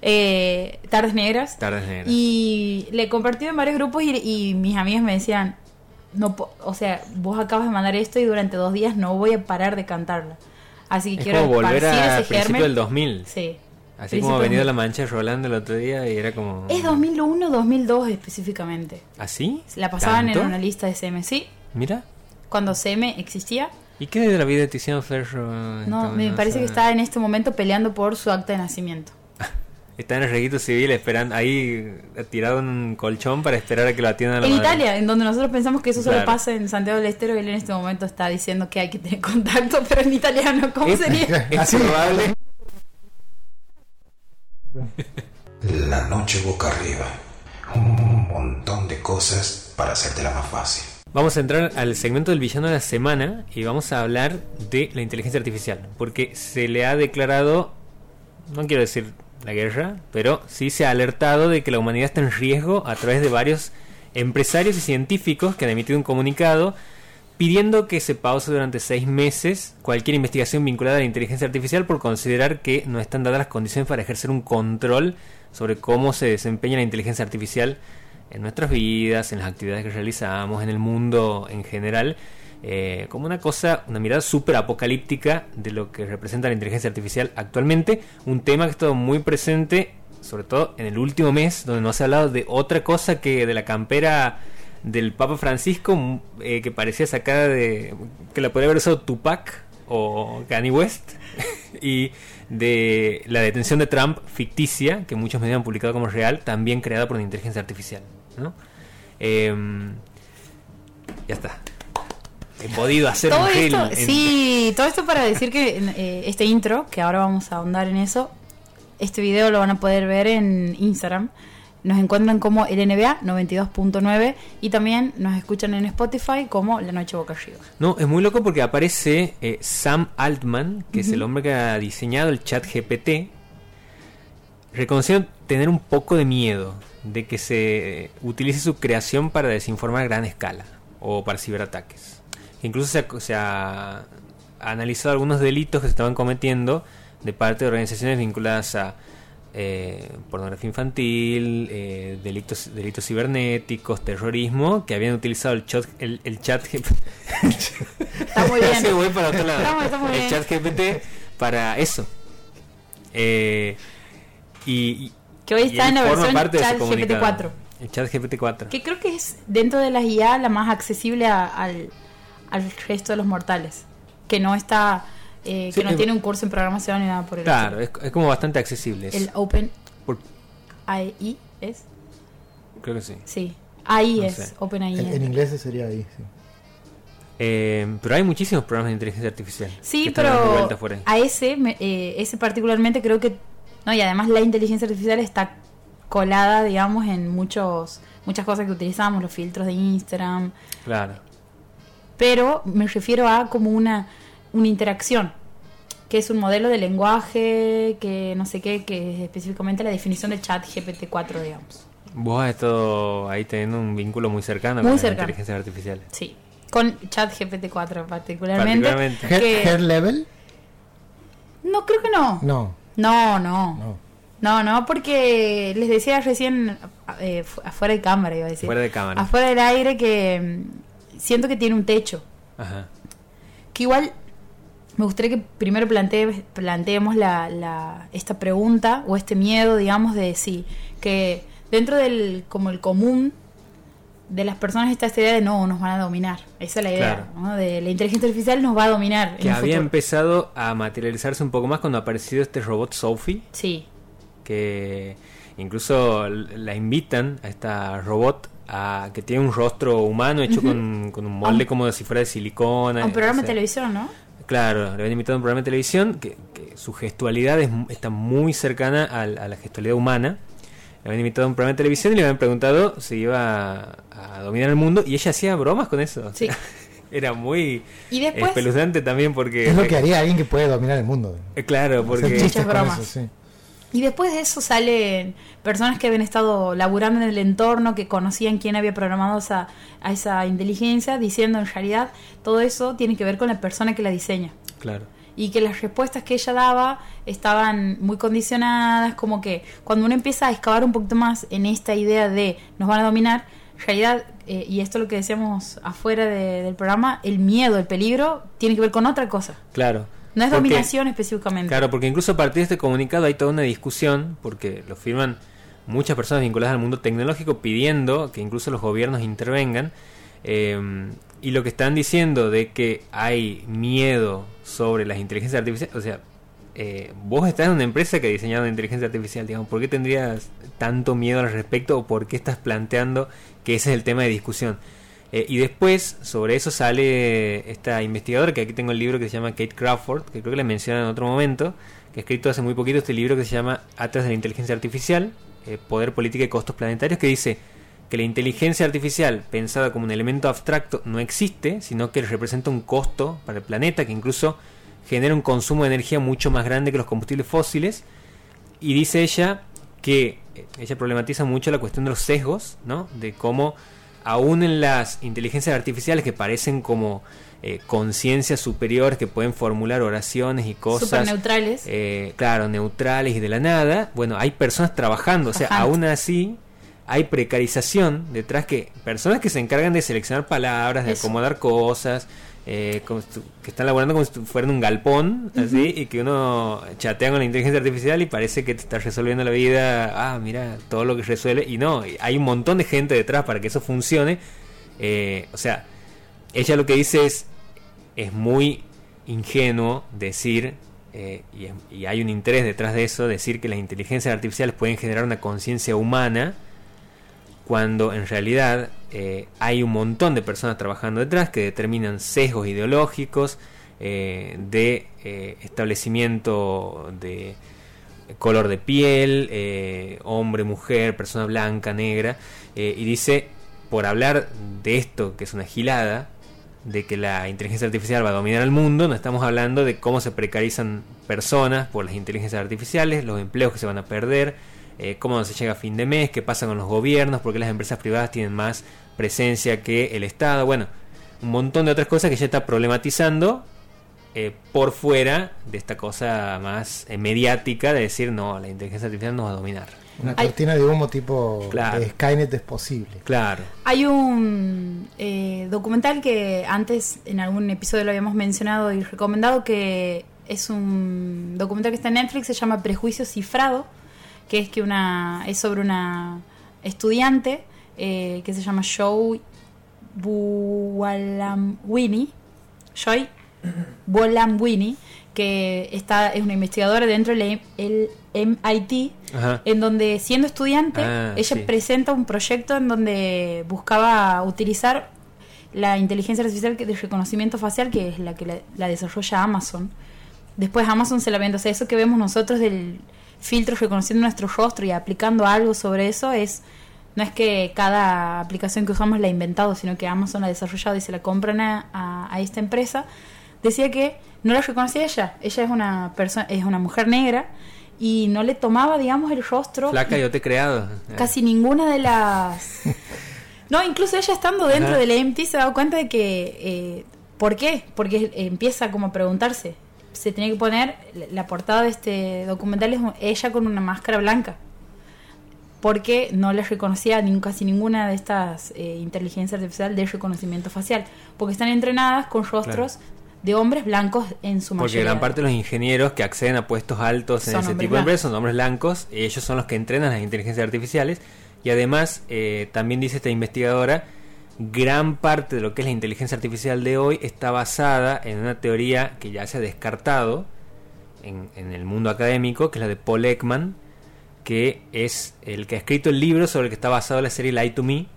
Eh, Tardes Negras. Tardes negras. Y le compartí en varios grupos y, y mis amigas me decían, no, o sea, vos acabas de mandar esto y durante dos días no voy a parar de cantarla. Así que Es quiero como volver esparcir a ese principio germen. del 2000. Sí. Así como ha venido la 2000. mancha Rolando el otro día y era como... Es 2001, 2002 específicamente. ¿Así? La pasaban ¿Tanto? en una lista de CM, sí. Mira. Cuando CM existía. ¿Y qué de la vida de Tiziano Ferro? No, Entonces, me parece que está en este momento peleando por su acta de nacimiento. Está en el registro civil esperando, ahí tirado en un colchón para esperar a que lo atiendan En madre. Italia, en donde nosotros pensamos que eso solo Claro. pasa en Santiago del Estero, él en este momento está diciendo que hay que tener contacto, pero en italiano, ¿cómo Es- sería? Es Así. probable. La noche boca arriba. Un montón de cosas para hacértela más fácil. Vamos a entrar al segmento del villano de la semana y vamos a hablar de la inteligencia artificial. Porque se le ha declarado, no quiero decir la guerra, pero sí se ha alertado de que la humanidad está en riesgo a través de varios empresarios y científicos que han emitido un comunicado pidiendo que se pause durante seis meses cualquier investigación vinculada a la inteligencia artificial por considerar que no están dadas las condiciones para ejercer un control sobre cómo se desempeña la inteligencia artificial en nuestras vidas, en las actividades que realizamos, en el mundo en general, eh, como una cosa, una mirada súper apocalíptica de lo que representa la inteligencia artificial actualmente, un tema que ha estado muy presente, sobre todo en el último mes, donde no se ha hablado de otra cosa que de la campera del Papa Francisco, m- eh, que parecía sacada de. que la podría haber usado Tupac o Kanye West, y de la detención de Trump ficticia, que muchos medios han publicado como real, también creada por una inteligencia artificial. ¿no? Em, ya está. He podido hacer Todo un esto, en- sí, todo esto para decir que eh, este intro, que ahora vamos a ahondar en eso, Este video lo van a poder ver en Instagram. Nos encuentran como el NBA 92.9 y también nos escuchan en Spotify como La Noche Boca Arriba. No, es muy loco porque aparece eh, Sam Altman, que es el hombre que ha diseñado el chat GPT, reconociendo tener un poco de miedo de que se utilice su creación para desinformar a gran escala o para ciberataques. Incluso se ha, se ha analizado algunos delitos que se estaban cometiendo de parte de organizaciones vinculadas a eh, pornografía infantil, eh, delitos, delitos cibernéticos, terrorismo, que habían utilizado el chat, el, el chat Está muy bien. Voy para otro lado. El bien. chat GPT para eso. Eh, y, y- Que hoy está en la versión Chat comunicado. GPT-4. El chat GPT-4. Que creo que es dentro de las IA la más accesible a- al, al resto de los mortales. Que no está. Eh, Sí, que no tiene un curso en programación ni nada por el Claro, estilo. es, es como bastante accesible. es- El Open por- AI es. creo que sí. Sí. AI No es. sé. Open AI. En, en inglés sería ahí, sí. Eh, pero hay muchísimos programas de inteligencia artificial. Sí, pero vueltas por ahí. a ese, me- eh, ese particularmente creo que, no, y además la inteligencia artificial está colada, digamos, en muchos muchas cosas que utilizamos, los filtros de Instagram, Claro. pero me refiero a como una, una interacción, que es un modelo de lenguaje, que no sé qué, que es específicamente la definición del chat GPT-4, digamos. Vos has estado ahí teniendo un vínculo muy cercano Muy con cercano. las inteligencias artificiales. Sí, con chat GPT-4 particularmente. Particularmente. Hair, que- hair level? No, creo que no. No, No, no. no. No, no, porque les decía recién eh, fu- afuera de cámara, iba a decir. Fuera de cámara. Afuera del aire que mm, siento que tiene un techo. Ajá. Que igual me gustaría que primero plantee, planteemos la, la, esta pregunta o este miedo, digamos, de sí, que dentro del como el común de las personas está esta idea de no, nos van a dominar. Esa es la idea, Claro. ¿no? De la inteligencia artificial nos va a dominar. Que había futuro. empezado a materializarse un poco más cuando ha aparecido este robot Sophie, Sí, que incluso la invitan a esta robot a que tiene un rostro humano hecho con, con un molde como si fuera de silicona. un programa de televisión, ¿no? Claro, le habían invitado a un programa de televisión que, que su gestualidad es está muy cercana a, la gestualidad humana. Le habían invitado a un programa de televisión y le habían preguntado si iba a, a dominar el mundo y ella hacía bromas con eso. Sí. Era muy Y después... espeluznante también porque... Es lo que haría alguien que puede dominar el mundo. Eh, Claro, porque... Muchas bromas. eso, sí. Y después de eso salen personas que habían estado laburando en el entorno, que conocían quién había programado esa, a esa inteligencia, diciendo en realidad todo eso tiene que ver con la persona que la diseña. Claro. Y que las respuestas que ella daba estaban muy condicionadas, como que cuando uno empieza a excavar un poquito más en esta idea de nos van a dominar, en realidad, eh, y esto es lo que decíamos afuera de- del programa, el miedo, el peligro, tiene que ver con otra cosa. Claro. No es Porque- dominación específicamente. Claro, porque incluso a partir de este comunicado hay toda una discusión, porque lo firman muchas personas vinculadas al mundo tecnológico pidiendo que incluso los gobiernos intervengan. eh, y lo que están diciendo de que hay miedo sobre las inteligencias artificiales, o sea, eh, vos estás en una empresa que ha diseñado inteligencia artificial, digamos, ¿por qué tendrías tanto miedo al respecto o por qué estás planteando que ese es el tema de discusión? Eh, y después, sobre eso sale esta investigadora, que aquí tengo el libro que se llama Kate Crawford, que creo que le mencioné en otro momento, que ha escrito hace muy poquito este libro que se llama Atlas de la Inteligencia Artificial, eh, Poder, Política y Costos Planetarios, que dice que la inteligencia artificial, pensada como un elemento abstracto, no existe, sino que representa un costo para el planeta, que incluso genera un consumo de energía mucho más grande que los combustibles fósiles. Y dice ella que eh, ella problematiza mucho la cuestión de los sesgos, ¿no? De cómo aún en las inteligencias artificiales que parecen como eh, conciencias superiores que pueden formular oraciones y cosas neutrales. eh, claro, neutrales y de la nada, bueno, hay personas trabajando, o sea, Trabajando. aún así hay precarización detrás que personas que se encargan de seleccionar palabras, de Eso. acomodar cosas, eh, como si que están laborando como si fueran un galpón, así, y que uno chatea con la inteligencia artificial y parece que te está resolviendo la vida, ah, mira, todo lo que resuelve, y no, hay un montón de gente detrás para que eso funcione, eh, o sea, ella lo que dice es, es muy ingenuo decir, eh, y, y hay un interés detrás de eso, decir que las inteligencias artificiales pueden generar una conciencia humana, cuando en realidad eh, hay un montón de personas trabajando detrás que determinan sesgos ideológicos eh, de eh, establecimiento de color de piel, hombre, mujer, persona blanca, negra, y dice, por hablar de esto, que es una gilada, de que la inteligencia artificial va a dominar el mundo, no estamos hablando de cómo se precarizan personas por las inteligencias artificiales, los empleos que se van a perder, eh, cómo se llega a fin de mes, qué pasa con los gobiernos, porque las empresas privadas tienen más presencia que el Estado, bueno, un montón de otras cosas que ya está problematizando eh, por fuera de esta cosa más eh, mediática de decir, no, la inteligencia artificial nos va a dominar. Una Hay- cortina de humo tipo Claro. de Skynet es posible. Claro. Hay un eh, documental que antes en algún episodio lo habíamos mencionado y recomendado que es un documental que está en Netflix, se llama Prejuicio Cifrado, que es que una es sobre una estudiante eh, que se llama Joy Buolamwini, Joy Buolamwini, que está es una investigadora dentro del el MIT Ajá. en donde siendo estudiante Ah, ella sí. presenta un proyecto en donde buscaba utilizar la inteligencia artificial de reconocimiento facial que es la que la, la desarrolla Amazon después Amazon se la vende o sea eso que vemos nosotros del filtro reconociendo nuestro rostro y aplicando algo sobre eso es no es que cada aplicación que usamos la ha inventado sino que Amazon la ha desarrollado y se la compran a, a- a esta empresa decía que no la reconocía ella ella es una persona es una mujer negra y no le tomaba digamos el rostro Flaca, yo te he creado. casi ninguna de las no incluso ella estando dentro del EMT se ha dado cuenta de que eh, ¿por qué? porque empieza como a preguntarse se tenía que poner la portada de este documental es ella con una máscara blanca. Porque no les reconocía ni- casi ninguna de estas eh, inteligencias artificiales de reconocimiento facial. Porque están entrenadas con rostros de hombres blancos en su Porque mayoría. gran parte de los ingenieros que acceden a puestos altos en Son ese tipo de empresas son hombres blancos, y ellos son los que entrenan las inteligencias artificiales. Y además eh, también dice esta investigadora, gran parte de lo que es la inteligencia artificial de hoy está basada en una teoría que ya se ha descartado en, en el mundo académico, que es la de Paul Ekman, que es el que ha escrito el libro sobre el que está basado la serie Lie to Me,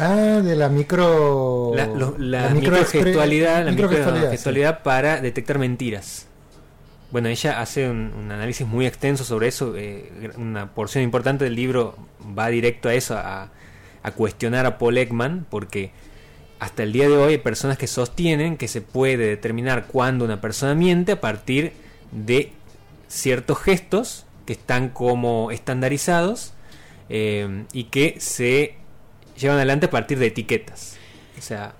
Ah, de la micro. la, lo- la la micro microgestualidad, la microgestualidad, microgestualidad para detectar mentiras. Bueno, ella hace un, un análisis muy extenso sobre eso. eh, una porción importante del libro va directo a eso, a, a cuestionar a Paul Ekman, porque hasta el día de hoy hay personas que sostienen que se puede determinar cuándo una persona miente a partir de ciertos gestos que están como estandarizados eh, y que se llevan adelante a partir de etiquetas. O sea,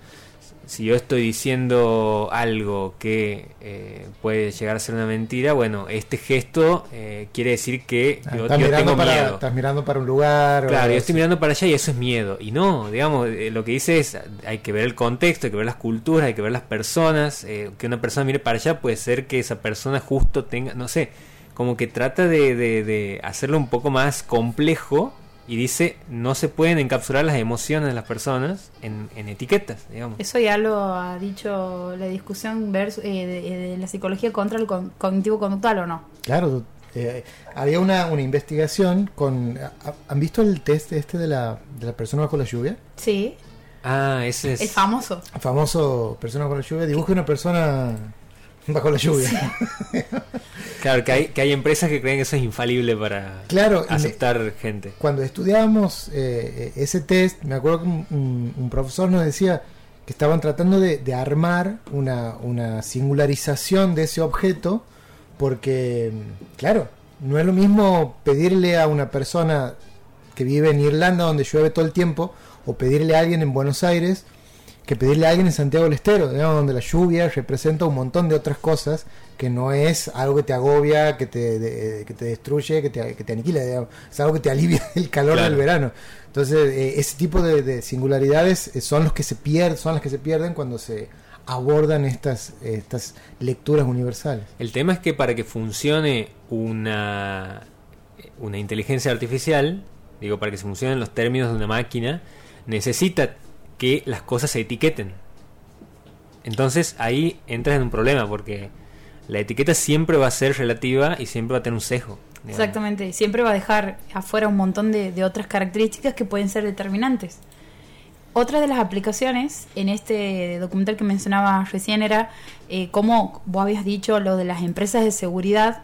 si yo estoy diciendo algo que eh, puede llegar a ser una mentira, bueno, este gesto eh, quiere decir que Ah, yo, estás, yo tengo para, miedo. estás mirando para un lugar. Claro, yo estoy mirando para allá y eso es miedo. Y no, digamos, eh, lo que dice es, hay que ver el contexto, hay que ver las culturas, hay que ver las personas. eh, que una persona mire para allá puede ser que esa persona justo tenga, no sé, como que trata de, de- de hacerlo un poco más complejo y dice, no se pueden encapsular las emociones de las personas en, en etiquetas, digamos. Eso ya lo ha dicho la discusión versus, eh, de, de la psicología contra el con- cognitivo conductual o no. Claro, eh, había una, una investigación con. ¿ha- ¿Han visto el test este de la, de la persona bajo la lluvia? Sí, Ah, ese es... el famoso. El famoso persona bajo la lluvia. Dibuje una persona bajo la lluvia. Claro, que hay, que hay empresas que creen que eso es infalible para Claro, aceptar gente. Cuando estudiábamos eh, ese test, me acuerdo que un profesor nos decía que estaban tratando de, de armar una, una singularización de ese objeto, porque, claro, no es lo mismo pedirle a una persona que vive en Irlanda, donde llueve todo el tiempo, o pedirle a alguien en Buenos Aires, que pedirle a alguien en Santiago del Estero, digamos, donde la lluvia representa un montón de otras cosas que no es algo que te agobia, que te, de- que te destruye, que te, que te aniquila, digamos. es algo que te alivia el calor Claro. del verano. Entonces, eh, ese tipo de, de singularidades eh, son los que se pierden, son las que se pierden cuando se abordan estas, estas lecturas universales. El tema es que para que funcione una, una inteligencia artificial, digo, para que funcionen los términos de una máquina, necesita que las cosas se etiqueten. Entonces ahí entras en un problema porque la etiqueta siempre va a ser relativa y siempre va a tener un sesgo. Exactamente, siempre va a dejar afuera un montón de, otras características que pueden ser determinantes. Otra de las aplicaciones en este documental que mencionaba recién era eh, como vos habías dicho lo de las empresas de seguridad.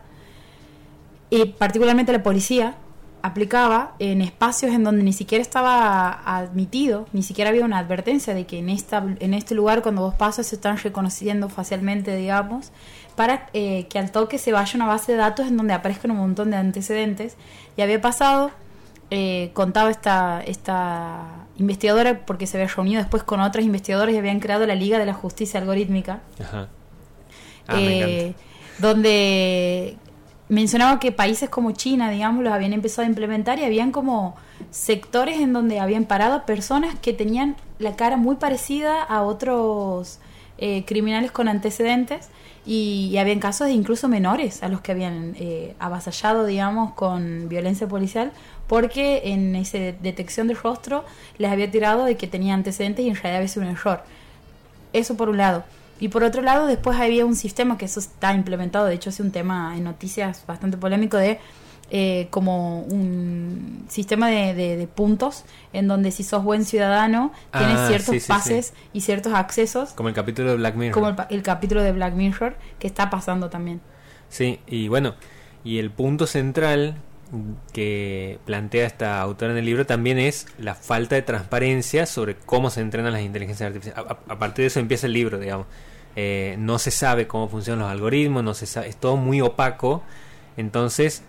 y particularmente la policía, aplicaba en espacios en donde ni siquiera estaba admitido, ni siquiera había una advertencia de que en, esta, en este lugar cuando vos pasas se están reconociendo facialmente, digamos, para eh, que al toque se vaya una base de datos en donde aparezcan un montón de antecedentes. Y había pasado, eh, contaba esta, esta investigadora, porque se había reunido después con otras investigadoras y habían creado la Liga de la Justicia Algorítmica. Ajá. Ah, eh, donde mencionaba que países como China, digamos, los habían empezado a implementar y habían como sectores en donde habían parado personas que tenían la cara muy parecida a otros eh, criminales con antecedentes y, habían casos de incluso menores a los que habían eh, avasallado, digamos, con violencia policial porque en esa detección de rostro les había tirado de que tenía antecedentes y en realidad había sido un error. Eso por un lado. Y por otro lado, después había un sistema que eso está implementado, de hecho es un tema en noticias bastante polémico de eh, como un sistema de, de- de puntos en donde si sos buen ciudadano tienes Ah, ciertos sí, sí, pases y ciertos accesos, Como el capítulo de Black Mirror. como el capítulo de Black Mirror que está pasando también. Sí, y bueno, y el punto central que plantea esta autora en el libro también es la falta de transparencia sobre cómo se entrenan las inteligencias artificiales. A, partir de eso empieza el libro, digamos. Eh, no se sabe cómo funcionan los algoritmos, no se sabe, es todo muy opaco. Entonces,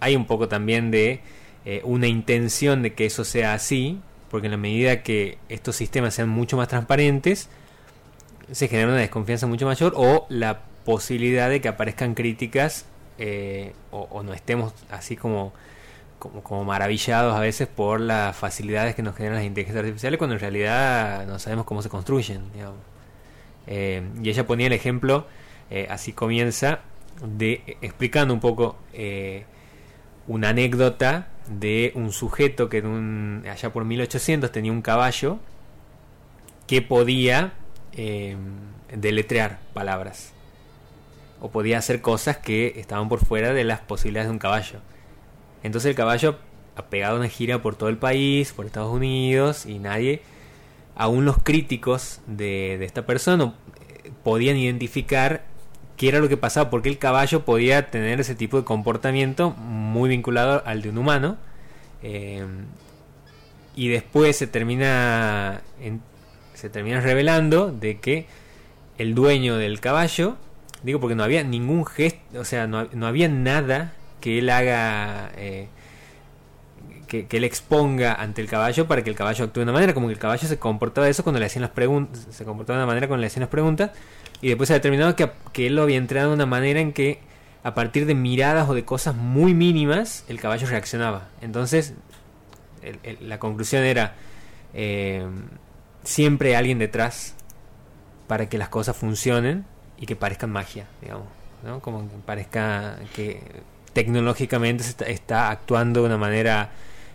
hay un poco también de eh, una intención de que eso sea así, porque en la medida que estos sistemas sean mucho más transparentes, se genera una desconfianza mucho mayor o la posibilidad de que aparezcan críticas eh, o, o no estemos así como, como, como maravillados a veces por las facilidades que nos generan las inteligencias artificiales cuando en realidad no sabemos cómo se construyen. Eh, y ella ponía el ejemplo, eh, así comienza, de explicando un poco una anécdota de un sujeto que en un, allá por 1800 tenía un caballo que podía deletrear palabras o podía hacer cosas que estaban por fuera de las posibilidades de un caballo. Entonces el caballo ha pegado una gira por todo el país, por Estados Unidos y nadie, aún los críticos de, esta persona podían identificar qué era lo que pasaba, porque el caballo podía tener ese tipo de comportamiento muy vinculado al de un humano. eh, y después se termina se termina revelando de que el dueño del caballo digo porque no había ningún gesto o sea no, no había nada que él haga eh, que, que él exponga ante el caballo para que el caballo actúe de una manera como que el caballo se comportaba eso cuando le hacían las preguntas se comportaba de una manera cuando le hacían las preguntas y después se ha determinado que, que él lo había entrenado de una manera en que a partir de miradas o de cosas muy mínimas el caballo reaccionaba. Entonces la conclusión era eh, siempre alguien detrás para que las cosas funcionen y que parezcan magia, digamos, ¿no? Como que parezca que tecnológicamente se está, está actuando de una manera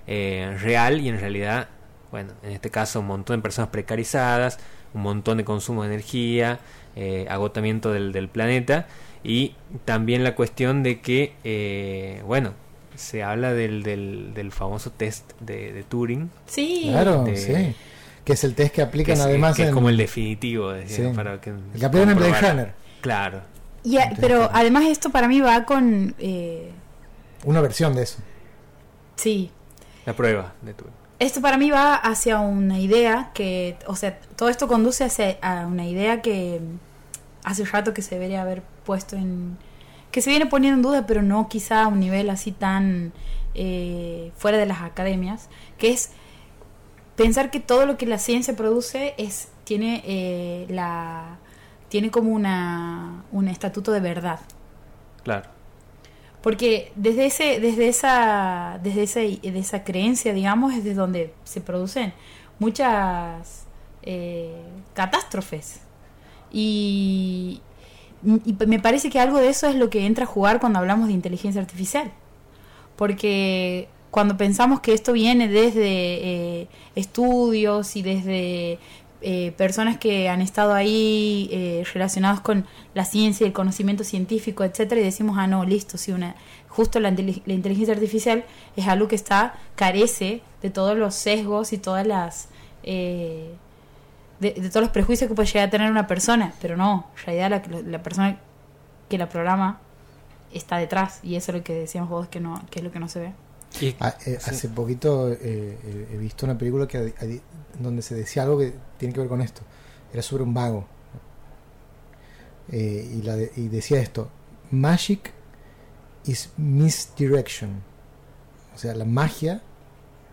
eh, real y en realidad, bueno, en este caso un montón de personas precarizadas, un montón de consumo de energía, eh, agotamiento del, del planeta y también la cuestión de que, eh, bueno, se habla del, del, del famoso test de, de Turing, Sí, Claro, de- sí. Que es el test que que aplican es, además que es en- como el definitivo, Sí. para que, el que aplican en Blade. Runner. Claro, Y a- pero además esto para mí va con... eh, Una versión de eso. sí, la prueba de Turing. Esto para mí va hacia una idea que, o sea, todo esto conduce hacia a una idea que hace rato que se debería haber puesto en, que se viene poniendo en duda, pero no quizá a un nivel así tan eh, fuera de las academias, que es pensar que todo lo que la ciencia produce es tiene eh, la tiene como una un estatuto de verdad. Claro. Porque desde ese, desde esa, desde esa, de esa creencia, digamos, es de donde se producen muchas eh, catástrofes. Y, y me parece que algo de eso es lo que entra a jugar cuando hablamos de inteligencia artificial. Porque cuando pensamos que esto viene desde eh, estudios y desde eh, personas que han estado ahí eh, relacionados con la ciencia y el conocimiento científico, etcétera, y decimos, ah, no, listo, sí, una, justo la, la inteligencia artificial es algo que está, carece de todos los sesgos y todas las, eh, de, de todos los prejuicios que puede llegar a tener una persona, pero no, en realidad la, la persona que la programa está detrás. Y eso es lo que decíamos vos, que, no, que es lo que no se ve. Y- Ah, eh, sí. Hace poquito eh, eh, he visto una película que donde se decía algo que tiene que ver con esto. Era sobre un mago. Eh, y, la de- y decía esto: Magic is misdirection. O sea, la magia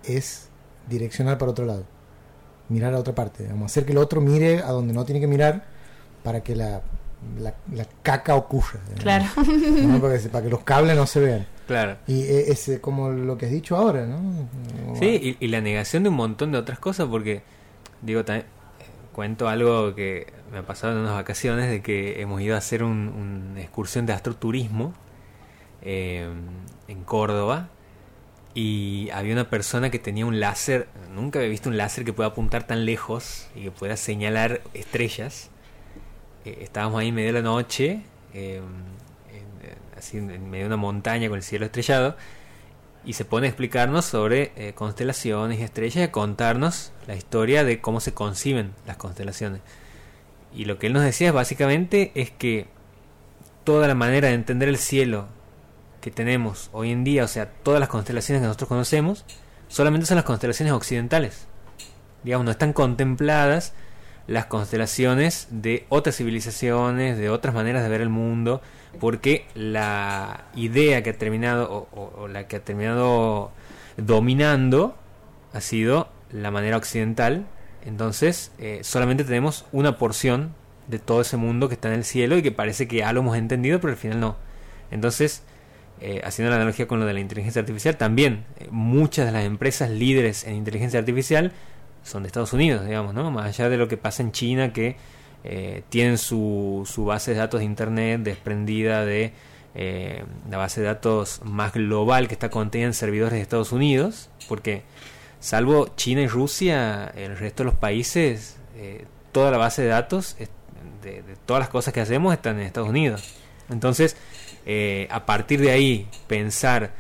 es direccionar para otro lado. Mirar a otra parte. Vamos hacer que el otro mire a donde no tiene que mirar para que la, la, la caca ocurra. Claro. ¿No? Para, que, se- para que los cables no se vean. Claro. Y eh, es eh, como lo que has dicho ahora, ¿no? Sí, y, y la negación de un montón de otras cosas, porque, digo, también cuento algo que me ha pasado en unas vacaciones, de que hemos ido a hacer un- una excursión de astroturismo eh, en Córdoba, y había una persona que tenía un láser, nunca había visto un láser que pueda apuntar tan lejos y que pueda señalar estrellas. Eh, estábamos ahí en medio de la noche, eh, en medio de una montaña con el cielo estrellado, y se pone a explicarnos sobre eh, constelaciones y estrellas y a contarnos la historia de cómo se conciben las constelaciones. Y lo que él nos decía básicamente es que toda la manera de entender el cielo que tenemos hoy en día, o sea, todas las constelaciones que nosotros conocemos, solamente son las constelaciones occidentales. Digamos, no están contempladas las constelaciones de otras civilizaciones, de otras maneras de ver el mundo, porque la idea que ha terminado, o, o- o la que ha terminado dominando, ha sido la manera occidental. Entonces, eh, solamente tenemos una porción de todo ese mundo que está en el cielo y que parece que ya lo hemos entendido, pero al final no. Entonces, eh, haciendo la analogía con lo de la inteligencia artificial, también eh, muchas de las empresas líderes en inteligencia artificial son de Estados Unidos, digamos, ¿no? Más allá de lo que pasa en China, que eh, tienen su, su base de datos de Internet desprendida de eh, la base de datos más global que está contenida en servidores de Estados Unidos, porque salvo China y Rusia, el resto de los países, eh, toda la base de datos de todas las cosas que hacemos están en Estados Unidos. Entonces, eh, a partir de ahí, pensar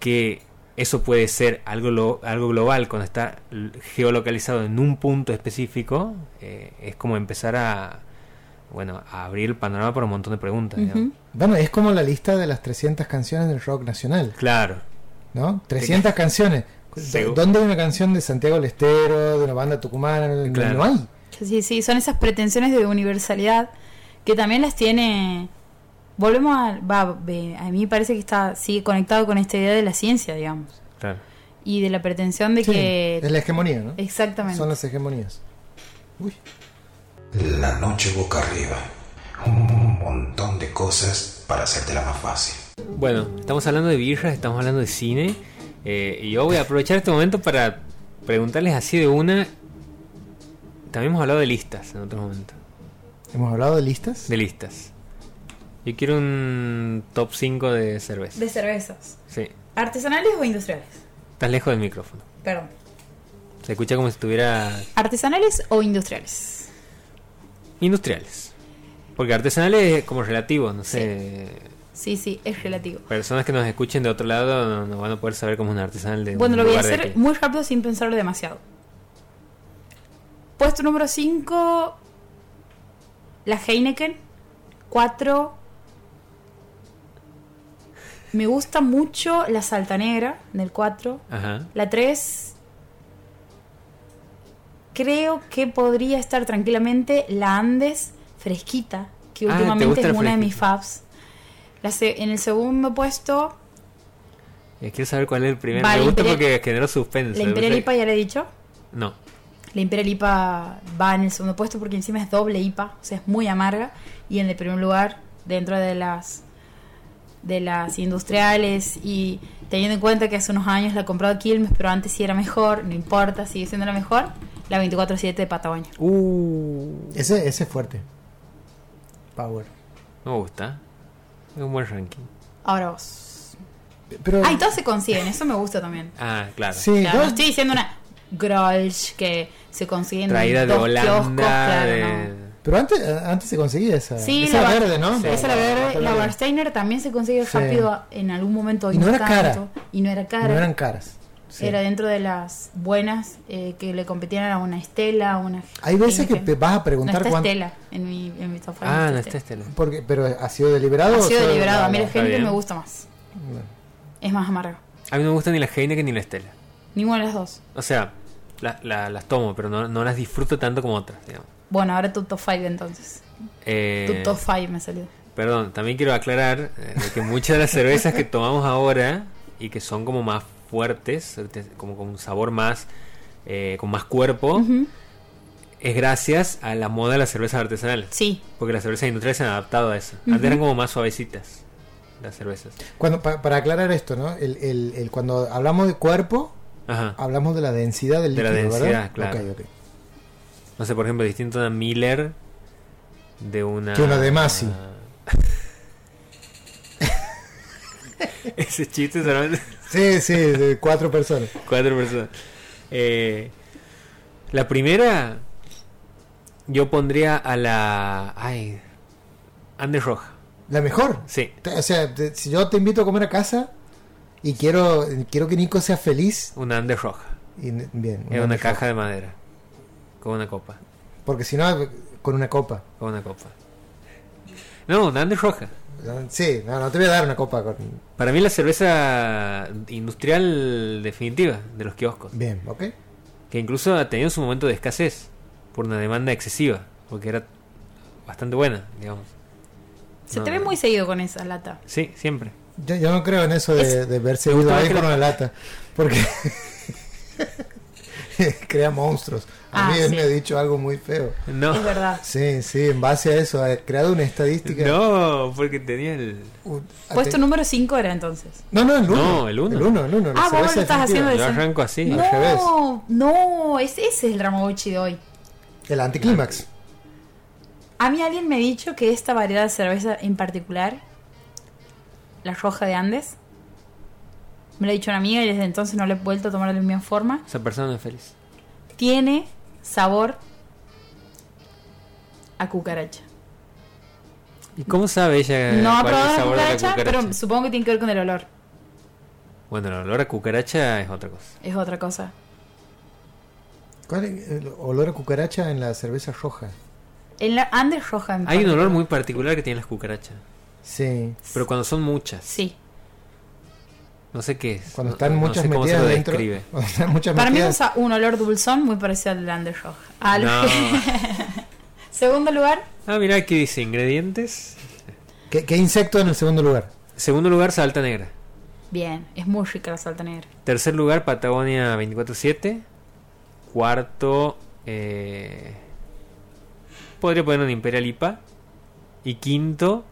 que eso puede ser algo, lo- algo global cuando está geolocalizado en un punto específico, eh, es como empezar a, bueno, a abrir el panorama para un montón de preguntas. Bueno, es como la lista de las 300 canciones del rock nacional, Claro, ¿no? 300 canciones. Seguro. ¿Dónde hay una canción de Santiago del Estero, de una banda tucumana? Claro. No hay. Sí, sí, son esas pretensiones de universalidad que también las tiene. Volvemos a. Va, a mí me parece que está sigue conectado con esta idea de la ciencia, digamos. claro. Y de la pretensión de Sí, que. es la hegemonía, ¿no? Exactamente. Son las hegemonías. Uy. La noche boca arriba. Un montón de cosas para hacértela más fácil. Bueno, estamos hablando de birras, estamos hablando de cine. eh, y yo voy a aprovechar este momento para preguntarles así de una. También hemos hablado de listas en otro momento. Hemos hablado de listas. De listas. Yo quiero un top 5 de cerveza. De cervezas. Sí. ¿Artesanales o industriales? Estás lejos del micrófono. Perdón. Se escucha como si estuviera ¿Artesanales o industriales? industriales. Porque artesanales es como relativo, no sé. Sí, sí, es relativo. Personas que nos escuchen de otro lado no, van a poder saber cómo es un artesanal de Bueno, un lo voy a hacer muy rápido sin pensarlo demasiado. Puesto número 5, la Heineken. 4, me gusta mucho la Salta Negra del 4. Ajá. La 3, creo que podría estar tranquilamente la Andes fresquita, que Ah, ¿te últimamente es una de mis faves. La se- en el segundo puesto, Eh, quiero saber cuál es el primero. Me gusta Imperial- porque generó suspense. la Imperial IPA ya le he dicho. No. La Imperial IPA va en el segundo puesto porque encima es doble IPA, o sea, es muy amarga. Y en el primer lugar, dentro de las de las industriales y teniendo en cuenta que hace unos años la he comprado Quilmes, pero antes sí era mejor, no importa, sigue siendo la mejor, la 24-7 de Patagonia. Uh, Ese, ese es fuerte. Power. me gusta. Es un buen ranking. Ahora vos. Pero, Ah, y todos se consiguen, eso me gusta también. Ah, claro. sí, O sea, no estoy diciendo una Grolsch que se consiguen Traída en de dos Holanda. kioscos, claro, de- no. Pero antes, antes se conseguía esa. Sí, esa la, verde, ¿no? Esa la verde. La Warsteiner también se consigue Sí. rápido en algún momento. Y no era tanto, cara. Y no era cara. No eran caras. Sí. Era dentro de las buenas eh, que le competían a una Estela, a una. Hay veces que vas a No preguntar está cuánto. Estela en mi, en mi top five, Ah, no no está Estela. Porque, pero ha sido deliberado. Ha sido deliberado. A mí la bien. me gusta más. Bueno. Es más amarga. A mí no me gusta ni la Heineken ni la Estela. Ninguna de las dos. O sea, la- la- las tomo, pero no, no las disfruto tanto como otras, digamos. Bueno, ahora tu top 5 entonces. Eh, Tu top 5 me salió. Perdón, también quiero aclarar eh, que muchas de las cervezas que tomamos ahora y que son como más fuertes, te- como con un sabor más, eh, con más cuerpo, es gracias a la moda de las cervezas artesanales. Sí. Porque las cervezas industriales se han adaptado a eso. Antes eran como más suavecitas las cervezas. Cuando, pa- para aclarar esto, ¿no? El, el- el- cuando hablamos de cuerpo, Ajá. hablamos de la densidad del De la líquido, densidad, ¿verdad? claro. Ok, ok. No sé, por ejemplo, distinto a una Miller de una... Que una de Masi. Ese chiste solamente... Sí, sí, de cuatro personas. Cuatro personas. Eh, la primera, yo pondría a la. Ay. Andes Roja. La mejor. Sí. O sea, si yo te invito a comer a casa y quiero quiero que Nico sea feliz, Una Andes Roja. y, bien. Es una caja de madera. Con una copa. Porque si no, con una copa. Con una copa. No, una Andes Roja. Sí, no, no te voy a dar una copa con... Para mí la cerveza industrial definitiva de los kioscos. Bien, ¿ok? Que incluso ha tenido su momento de escasez. Por una demanda excesiva. Porque era bastante buena, digamos. Se No, te ve muy seguido con esa lata. Sí, siempre. Yo, yo no creo en eso de, Es- de verse ido gusta ahí que con la- una lata. Porque crea monstruos. A Ah, mí él sí. me ha dicho algo muy feo. No. Es verdad. Sí, sí, en base a eso, ha creado una estadística. No, porque tenía el. Uh, Puesto número 5 era entonces. No, no, el uno. No, el uno. El uno, el uno. la Ah, vos lo estás definitiva. haciendo Yo arranco así. Al revés. No, no, ese, ese es el Ramaguchi de hoy. El anticlímax. A mí alguien me ha dicho que esta variedad de cerveza en particular, la roja de Andes, me lo ha dicho una amiga y desde entonces no le he vuelto a tomar de la misma forma, Esa persona no es feliz. tiene sabor a cucaracha. ¿Y cómo sabe ella no ha probado la sabor de la cucaracha, pero supongo que tiene que ver con el olor. Bueno, el olor a cucaracha es otra cosa. Es otra cosa. ¿Cuál es el olor a cucaracha en la cerveza roja? En la Andes roja. en Hay un olor muy particular que tienen las cucarachas. Sí. Pero cuando son muchas. Sí. No sé qué es. Cuando No- están no muchas sé cómo se metidas lo dentro. están muchas Para mí usa un olor dulzón muy parecido al de. Al- No. Segundo lugar, Ah, mira, aquí dice ingredientes. ¿Qué, qué insecto en el segundo lugar? Segundo lugar, salta negra. bien, es muy rica la salta negra. Tercer lugar, Patagonia 24-7. Cuarto, eh, podría poner una Imperial IPA. Y quinto,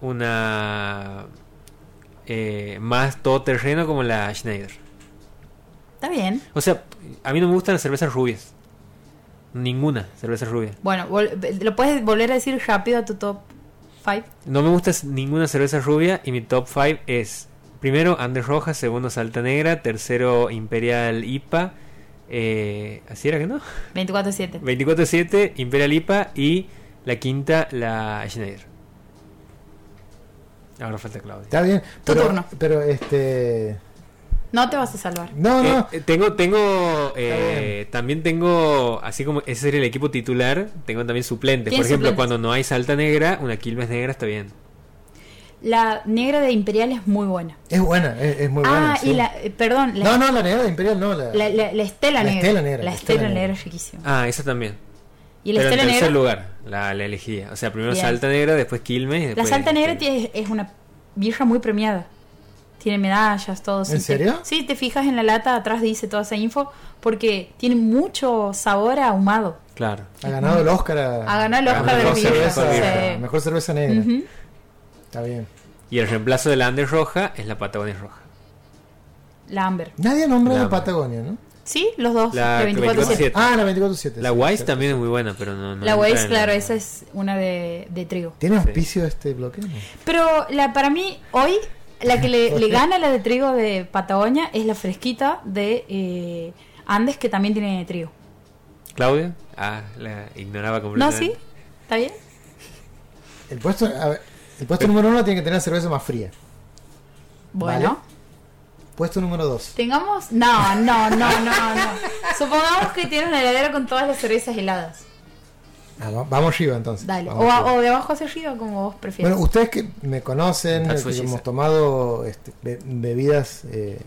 una eh, más todoterreno como la Schneider. Está bien. O sea, a mí no me gustan las cervezas rubias. Ninguna cerveza rubia. Bueno, ¿lo puedes volver a decir rápido a tu top 5? No me gusta ninguna cerveza rubia y mi top 5 es primero Andes Roja, segundo Salta Negra, tercero Imperial IPA. Eh, ¿Así era que no? 24-7. 24-7, Imperial IPA y la quinta, la Schneider. Ahora falta Claudia. Está bien. Tu Pero, turno. pero este. No te vas a salvar. No, no. Eh, eh, tengo, tengo, eh, también tengo, así como ese sería el equipo titular, tengo también suplentes. Por ejemplo, suplentes. cuando no hay Salta Negra, una Quilmes Negra está bien. La negra de Imperial es muy buena. Es buena, es, es muy buena. ah, sí. y la, perdón, la, No, no, la negra de Imperial no. La, la, la- la Estela La negra. Estela negra, La la Estela Estela negra negra. es riquísima. Ah, esa también. Y la Pero en tercer negra. lugar la, la elegía. O sea, primero Bien. Salta Negra, después Quilmes. La Salta Negra tiene- es una birra muy premiada. Tiene medallas, todo. ¿En te- serio? sí, te fijas en la lata, atrás dice toda esa info, porque tiene mucho sabor a ahumado. Claro. ha ganado el Oscar a, Ha ganado el Oscar de mejor birra, cerveza, sí. a mejor cerveza negra. Está bien. Y el reemplazo de la Andes Roja es la Patagonia Roja. La Amber. Nadie nombra La- la Patagonia, ¿no? Sí, los dos. La de 24-7. 24-7. Ah, la 24-7. La sí, Wise también es muy buena, pero no. no La en claro, la- esa es una de, de trigo. ¿Tiene auspicio este bloque? No. Pero la para mí, hoy, la que le, le gana la de trigo de Patagonia es la fresquita de eh, Andes, que también tiene trigo. ¿Claudia? Ah, la ignoraba ¿No? completamente. ¿Sí? ¿Está bien? El puesto, a ver, el puesto número uno tiene que tener cerveza más fría. Bueno, Puesto número 2. Tengamos. No, no, no, no, no. Supongamos que tiene una heladera con todas las cervezas heladas. Ah, va- vamos arriba entonces. Dale. O, a- arriba. o de abajo hacia arriba, como vos prefieras. Bueno, ustedes que me conocen, que hemos tomado este, be- bebidas eh,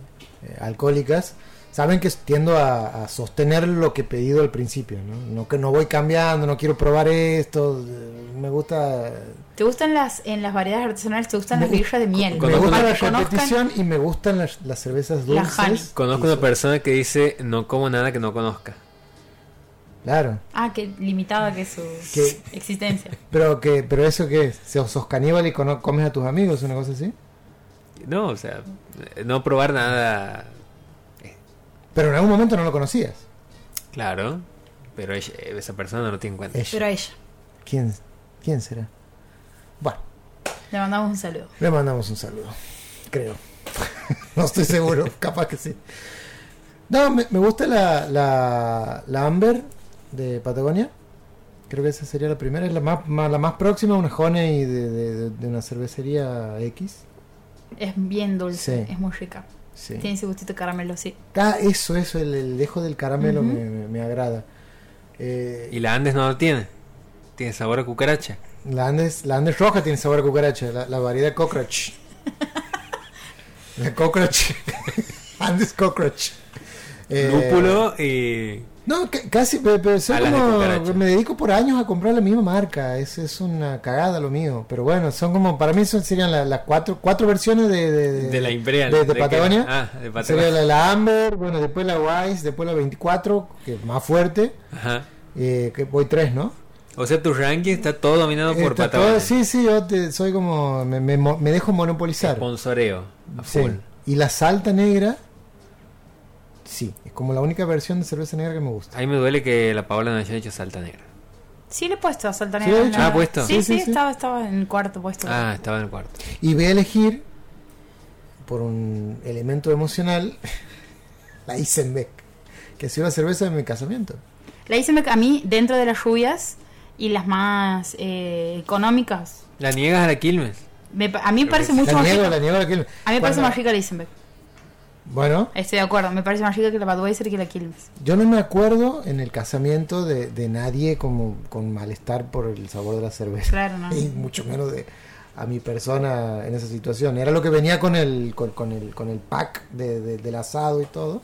eh, alcohólicas, saben que tiendo a, a sostener lo que he pedido al principio, ¿no? No que no voy cambiando, no quiero probar esto, eh, me gusta ¿Te gustan las en las variedades artesanales? ¿Te gustan Me las birras de miel? me Conozco- gusta la que repetición y me gustan las, las cervezas La dulces. honey. Conozco una so- persona que dice no como nada que no conozca. Claro, Ah, qué limitada que es su Que- existencia. pero que pero eso que es, sos sos caníbal y comes a tus amigos, una cosa así. No, o sea, no probar nada, Pero en algún momento no lo conocías. claro, pero ella- esa persona no lo tiene en cuenta. Ella. Pero a ella. ¿Quién, ¿Quién será? Bueno, Le mandamos un saludo. le mandamos un saludo. Creo. no estoy seguro, capaz que sí. No, me, me gusta la, la, la Amber de Patagonia. Creo que esa sería la primera. Es la más, más- la más próxima, una Honey de, de, de- de una cervecería X. Es bien dulce, Sí. es muy rica. Sí. Tiene ese gustito de caramelo, sí. Ah, eso, eso, el, el dejo del caramelo me- me agrada. Eh, Y la Andes no lo tiene. Tiene sabor a cucaracha. La Andes, la Andes roja tiene sabor a cucaracha, la, la variedad cockroach. la cockroach. Andes cockroach. Eh, Lúpulo y... No, ca- casi, pero, pero soy como- me dedico por años a comprar la misma marca. Es, es una cagada lo mío. Pero bueno, son como, para mí son, serían la- las cuatro, cuatro versiones de, de, De la Imperial. De. Patagonia. Ah, de Patagonia. Sería la, la Amber, bueno, después la Wise, después la 24, que es más fuerte. Ajá. Eh, que voy tres, ¿no? O sea, tu ranking está todo dominado por Está Patagonia. todo- sí, sí, yo te- soy como. Me, me, mo- me dejo monopolizar. Sponsoreo. A Sí. full. Y la salta negra, sí, es como la única versión de cerveza negra que me gusta. Ahí me duele que la Paola no haya hecho salta negra. Sí, le he puesto a Sí, he hecho. Ah, puesto. Sí, Sí, sí, sí, sí. Estaba, estaba en el cuarto puesto. Ah, estaba en el cuarto. Y voy a elegir, por un elemento emocional, la Isenbeck, que ha sido la cerveza de mi casamiento. La hice a mí dentro de las rubias y las más eh, económicas. ¿La niegas a la Quilmes? Me a mí me parece mucho la más niego, rica. la niego, la quiero. A mí me parece más rica la Isenbeck. Bueno, Estoy de acuerdo. Me parece más rica que la Budweiser y que la Quilmes. yo no me acuerdo en el casamiento de, de nadie como con malestar por el sabor de la cerveza. Claro, no. y mucho menos de a mi persona en esa situación. Era lo que venía con el con, con el con el pack de, de- del asado y todo.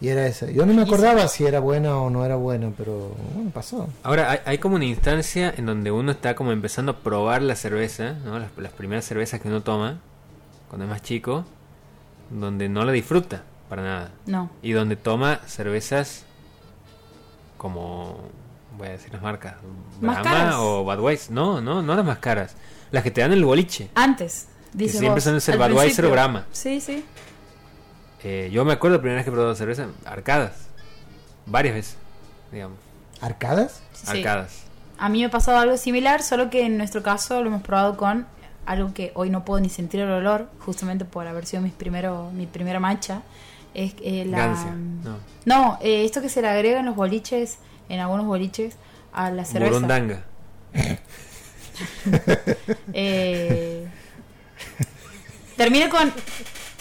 Y era esa. Yo no me acordaba si era buena o no era buena, pero bueno, pasó. Ahora, hay, hay como una instancia en donde uno está como empezando a probar la cerveza, ¿no? Las, las primeras cervezas que uno toma, cuando es más chico, donde no la disfruta para nada. No. Y donde toma cervezas como, voy a decir las marcas, Más caras. Brahma o Budweiser. No, no, no las más caras. Las que te dan el boliche. Antes. Dice siempre suelen ser Budweiser o Brahma. Sí, sí. Eh, yo me acuerdo la primera vez que he probado cerveza, arcadas. Varias veces, digamos. ¿Arcadas? sí. Arcadas. A mí me ha pasado algo similar, solo que en nuestro caso lo hemos probado con algo que hoy no puedo ni sentir el olor, justamente por haber sido mis primero, mi primera mancha. Es eh, la. Gancia. No. No, eh, esto que se le agrega en los boliches, en algunos boliches, a la cerveza. Burundanga. Eh, termino con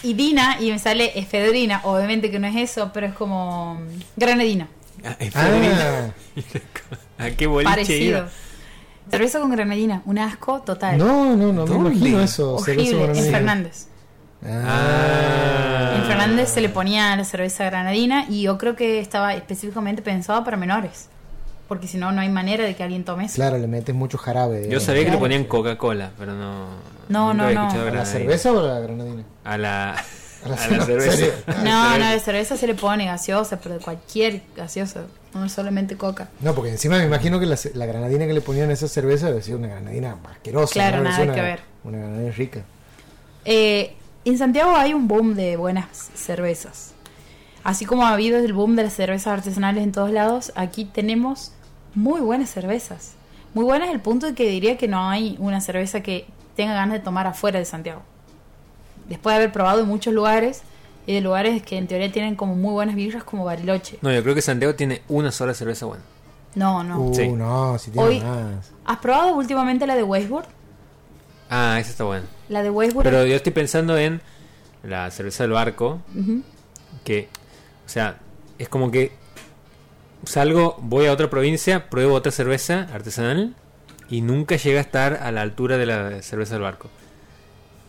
idina y me sale efedrina. Obviamente que no es eso, pero es como mm, granadina. Ah, efedrina. Ah, ¿A qué boliche Parecido. iba? Cerveza con granadina, un asco total. no, no, no me imagino eso. Horrible, en. Fernández. Ah. En Fernández se le ponía la cerveza granadina y yo creo que estaba específicamente pensado para menores. Porque si no, no hay manera de que alguien tome eso. Claro, le metes mucho jarabe. Yo sabía que le ponían Coca-Cola, pero no. No, no, no. ¿A la cerveza o a la granadina? A la, A la a la cerveza. A No, no, cerveza. la cerveza se le pone gaseosa, pero de cualquier gaseosa, no solamente coca. No, porque encima me imagino que la, la granadina que le ponían a esa cerveza debe ser una granadina asquerosa. Claro, nada una, que ver. Una granadina rica. Eh, en Santiago hay un boom de buenas cervezas. Así como ha habido el boom de las cervezas artesanales en todos lados, aquí tenemos muy buenas cervezas. Muy buenas al punto de que diría que no hay una cerveza que tenga ganas de tomar afuera de Santiago. Después de haber probado en muchos lugares y de lugares que en teoría tienen como muy buenas birras como Bariloche. No, yo creo que Santiago tiene una sola cerveza buena. No, no. Uh, Sí. no, si tiene Hoy- más. ¿Has probado últimamente la de Westwood? Ah, esa está buena. La de Westwood. Pero yo estoy pensando en la cerveza del barco, que, o sea, es como que salgo, voy a otra provincia, pruebo otra cerveza artesanal y nunca llega a estar a la altura de la cerveza del barco.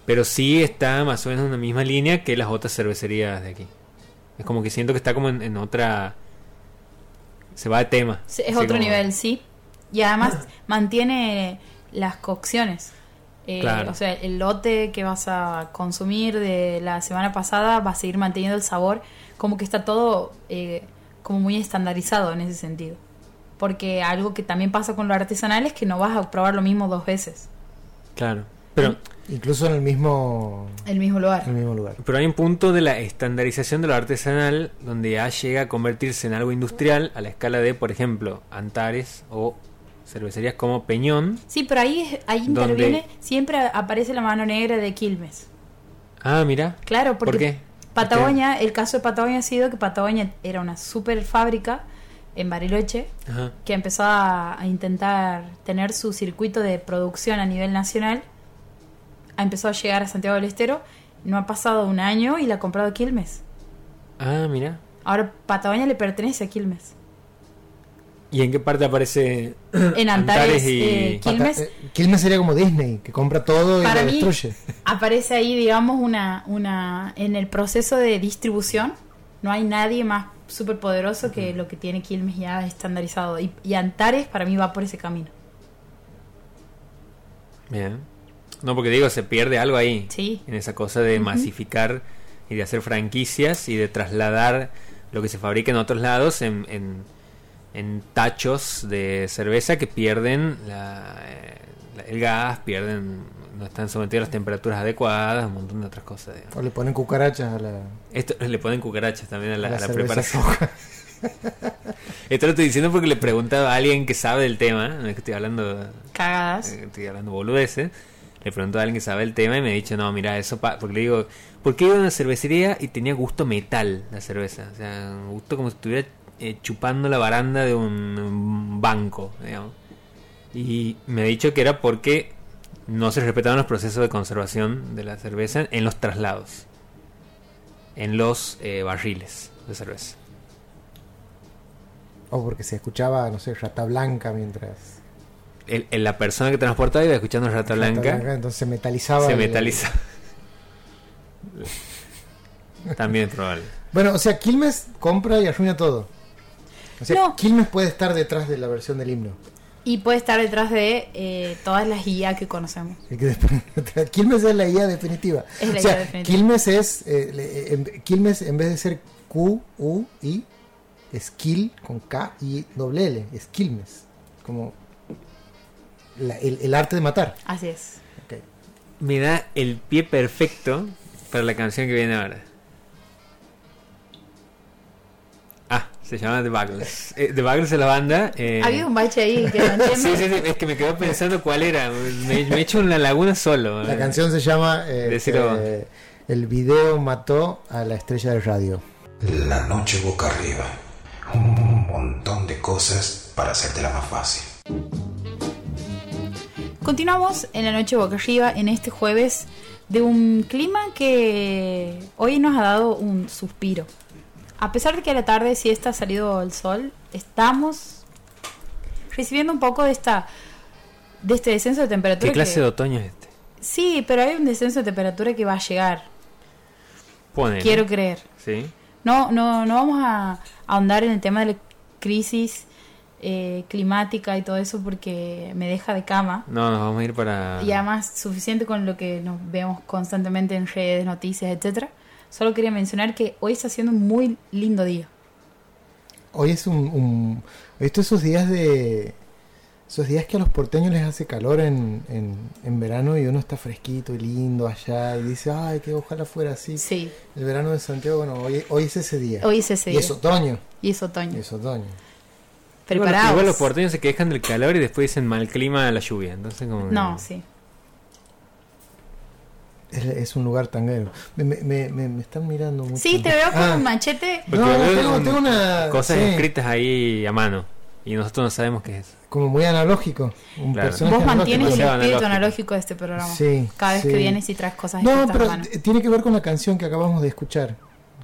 Pero sí está más o menos en la misma línea que las otras cervecerías de aquí. Es como que siento que está como en, en otra... Se va de tema. Sí, Es otro como- nivel, sí. Y además mantiene las cocciones. Eh, Claro. O sea, el lote que vas a consumir de la semana pasada va a seguir manteniendo el sabor. Como que está todo eh, como muy estandarizado en ese sentido. Porque algo que también pasa con lo artesanal es que no vas a probar lo mismo dos veces. Claro. Pero, Incluso en el mismo, El mismo lugar. en el mismo lugar. pero hay un punto de la estandarización de lo artesanal donde ya llega a convertirse en algo industrial a la escala de, por ejemplo, Antares o cervecerías como Peñón. Sí, pero ahí, es- ahí interviene, siempre aparece la mano negra de Quilmes. Ah, mira. Claro, porque ¿Por qué? Patagonia, el caso de Patagonia ha sido que Patagonia era una super fábrica en Bariloche Ajá. que empezó a, a intentar tener su circuito de producción a nivel nacional. Ha empezado a llegar a Santiago del Estero. No ha pasado un año y la ha comprado Quilmes. Ah, mira. Ahora Patagonia le pertenece a Quilmes. ¿Y en qué parte aparece En Antares, y eh, Quilmes. Pata- eh, Quilmes sería como Disney, que compra todo y Para lo mí destruye. aparece ahí, digamos, una, una en el proceso de distribución. No hay nadie más súper poderoso que lo que tiene Quilmes ya estandarizado. Y, y Antares para mí va por ese camino. Bien. No, porque digo, se pierde algo ahí. Sí. En esa cosa de masificar y de hacer franquicias y de trasladar lo que se fabrica en otros lados en, en, en tachos de cerveza que pierden la, eh, la- el gas, pierden, no están sometidos a las temperaturas adecuadas, un montón de otras cosas. digamos. O le ponen cucarachas a la, Esto le ponen cucarachas también a la, a la a la cerveza preparación. Esto lo estoy diciendo porque le preguntaba a alguien que sabe del tema, no es que estoy hablando Cagadas. eh, estoy hablando boludeces. Le pregunto a alguien que sabe el tema y me ha dicho, no, mira, eso pa-", porque le digo, ¿por qué iba a una cervecería y tenía gusto metal la cerveza? O sea, un gusto como si estuviera eh, chupando la baranda de un, un banco, digamos. Y me ha dicho que era porque no se respetaban los procesos de conservación de la cerveza en los traslados, en los eh, barriles de cerveza. O porque se escuchaba, no sé, rata blanca mientras. El- el- la persona que transportaba iba escuchando Rata Blanca. entonces se metalizaba. se el- metaliza. También es probable. Bueno, o sea, Quilmes compra y arruina todo. O sea, No. Quilmes puede estar detrás de la versión del himno. Y puede estar detrás de eh, todas las IA que conocemos. Quilmes es la IA definitiva. Es la o sea, IA definitiva. Quilmes es. eh, le- en- Quilmes en vez de ser Q, U, I, es Quil con K y doble L. Es Quilmes. Como. la- el, el arte de matar. Así es. Me da el pie perfecto para la canción que viene ahora. Se llama The Buggles. Eh, The Buggles es la banda. eh, Ha habido un bache ahí que no. Sí, sí, sí, es que me quedo pensando cuál era. Me, me he hecho en la laguna solo. La eh. canción se llama. eh, eh, el video mató a la estrella del radio. La noche boca arriba. Un montón de cosas para hacértela más fácil. Continuamos en la noche boca arriba en este jueves de un clima que hoy nos ha dado un suspiro. A pesar de que a la tarde sí está salido el sol, estamos recibiendo un poco de esta de este descenso de temperatura. ¿Qué clase que- de otoño es este? Sí, pero hay un descenso de temperatura que va a llegar. Quiero creer. Sí. No, no, no vamos a, a ahondar en el tema de la crisis eh, climática y todo eso porque me deja de cama. No, nos vamos a ir para. Y además suficiente con lo que nos vemos constantemente en redes, noticias, etcétera. Solo quería mencionar que hoy está siendo un muy lindo día. Hoy es un, un- Esto esos días de. Esos días que a los porteños les hace calor en, en, en verano y uno está fresquito y lindo allá y dice, ay, que ojalá fuera así. Sí, El verano de Santiago, bueno, hoy, hoy es ese día. hoy es ese y día. es otoño. Y es Y otoño. es otoño. Preparados. Igual los porteños se quejan del calor y después dicen mal clima a la lluvia. Entonces, como. que- No, sí. Es, es un lugar tanguero. Me, me, me, me- me están mirando mucho. Sí, te veo con Ah, un machete. Porque No, veo tengo, un- tengo una. Cosas sí. escritas ahí a mano. y nosotros no sabemos qué es. Como muy analógico. Un Claro. personaje Vos mantienes el espíritu analógico. analógico de este programa. Sí, Cada vez sí. que vienes y traes cosas No, a pero mano. tiene que ver con la canción que acabamos de escuchar.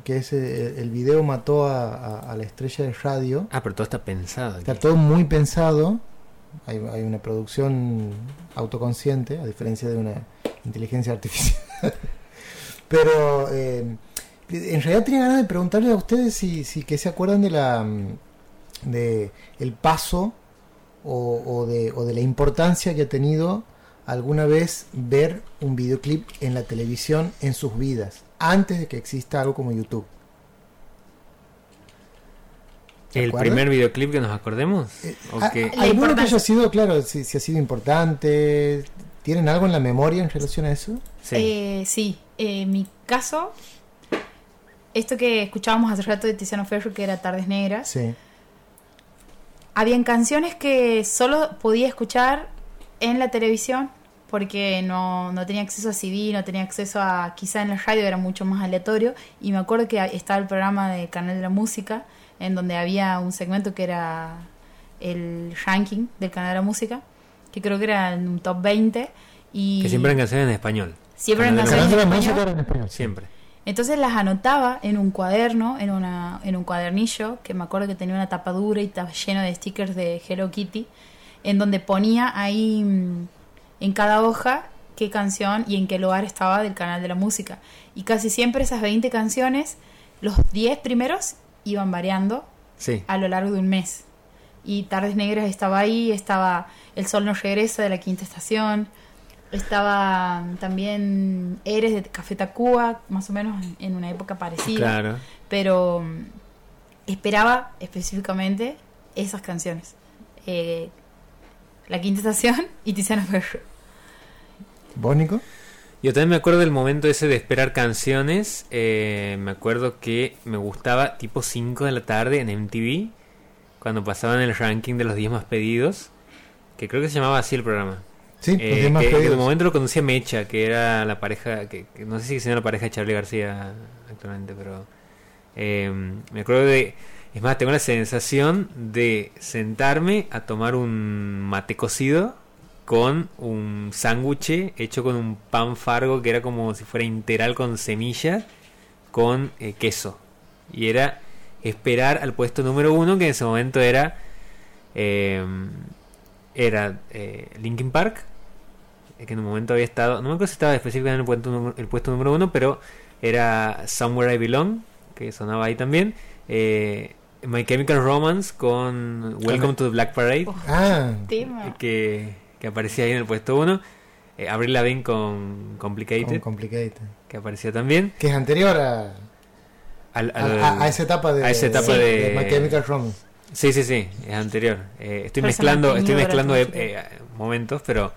Que es eh, el video mató a, a- a la estrella de radio. Ah, pero todo está pensado. Está aquí. todo muy pensado. Hay, una producción autoconsciente, a diferencia de una inteligencia artificial. Pero eh, en realidad tenía ganas de preguntarles a ustedes si, si que se acuerdan de la mm, de el paso o de, o de la importancia que ha tenido alguna vez ver un videoclip en la televisión en sus vidas, antes de que exista algo como YouTube. ¿Se ¿El primer videoclip que nos acordemos? Eh, ¿O a- qué? La ¿Alguno que haya sido, claro, si, si ha sido importante? ¿Tienen algo en la memoria en relación a eso? Sí. Eh, sí, en mi caso, esto que escuchábamos hace rato de Tiziano Ferro, que era Tardes Negras, Sí. habían canciones que solo podía escuchar en la televisión porque no, no tenía acceso a CD, no tenía acceso a... Quizá en la radio era mucho más aleatorio y me acuerdo que estaba el programa de Canal de la Música en donde había un segmento que era el ranking del Canal de la Música, que creo que era en un top 20 y... Que siempre eran canciones en español. Siempre eran canciones en español. en español. sí. Siempre. Entonces las anotaba en un cuaderno, en, una, en un cuadernillo, que me acuerdo que tenía una tapa dura y estaba lleno de stickers de Hello Kitty, en donde ponía ahí mm, en cada hoja qué canción y en qué lugar estaba del canal de la música. Y casi siempre esas 20 canciones, los 10 primeros iban variando Sí. a lo largo de un mes. Y Tardes Negras estaba ahí, estaba El Sol no regresa de la quinta estación, estaba mm, también Eres de Café Tacuba, más o menos en- una época parecida. Claro. Pero mm, esperaba específicamente esas canciones. Eh, la quinta estación y Tiziano Ferro. ¿Vos, Nico? Yo también me acuerdo del momento ese de esperar canciones. eh, me acuerdo que me gustaba tipo 5 de la tarde en MTV. Cuando pasaban el ranking de los 10 más pedidos. Que creo que se llamaba así el programa. Sí, Eh, los demás que, que de pedidos. momento lo conducía Mecha, que era la pareja, que, que no sé si sigue la pareja de Charlie García actualmente, pero eh, me acuerdo de, es más, tengo la sensación de sentarme a tomar un mate cocido con un sándwich hecho con un pan fargo que era como si fuera integral con semilla con eh, queso. Y era esperar al puesto número uno, que en ese momento era... eh, era eh, Linkin Park, eh, que en un momento había estado, no me acuerdo si estaba específicamente en el puesto, número- el puesto número uno, pero era Somewhere I Belong, que sonaba ahí también. eh, My Chemical Romance con Welcome to the Black Parade, Oh, Ah, que, que aparecía ahí en el puesto uno. Eh, Avril Lavigne con con Complicated, Complicated. que aparecía también. Que es anterior a, Al- a, al- a- a esa etapa de, a esa etapa Sí. de- My Chemical Romance. Sí, sí, sí, es anterior. Eh, estoy mezclando, estoy mezclando eh, eh, momentos, pero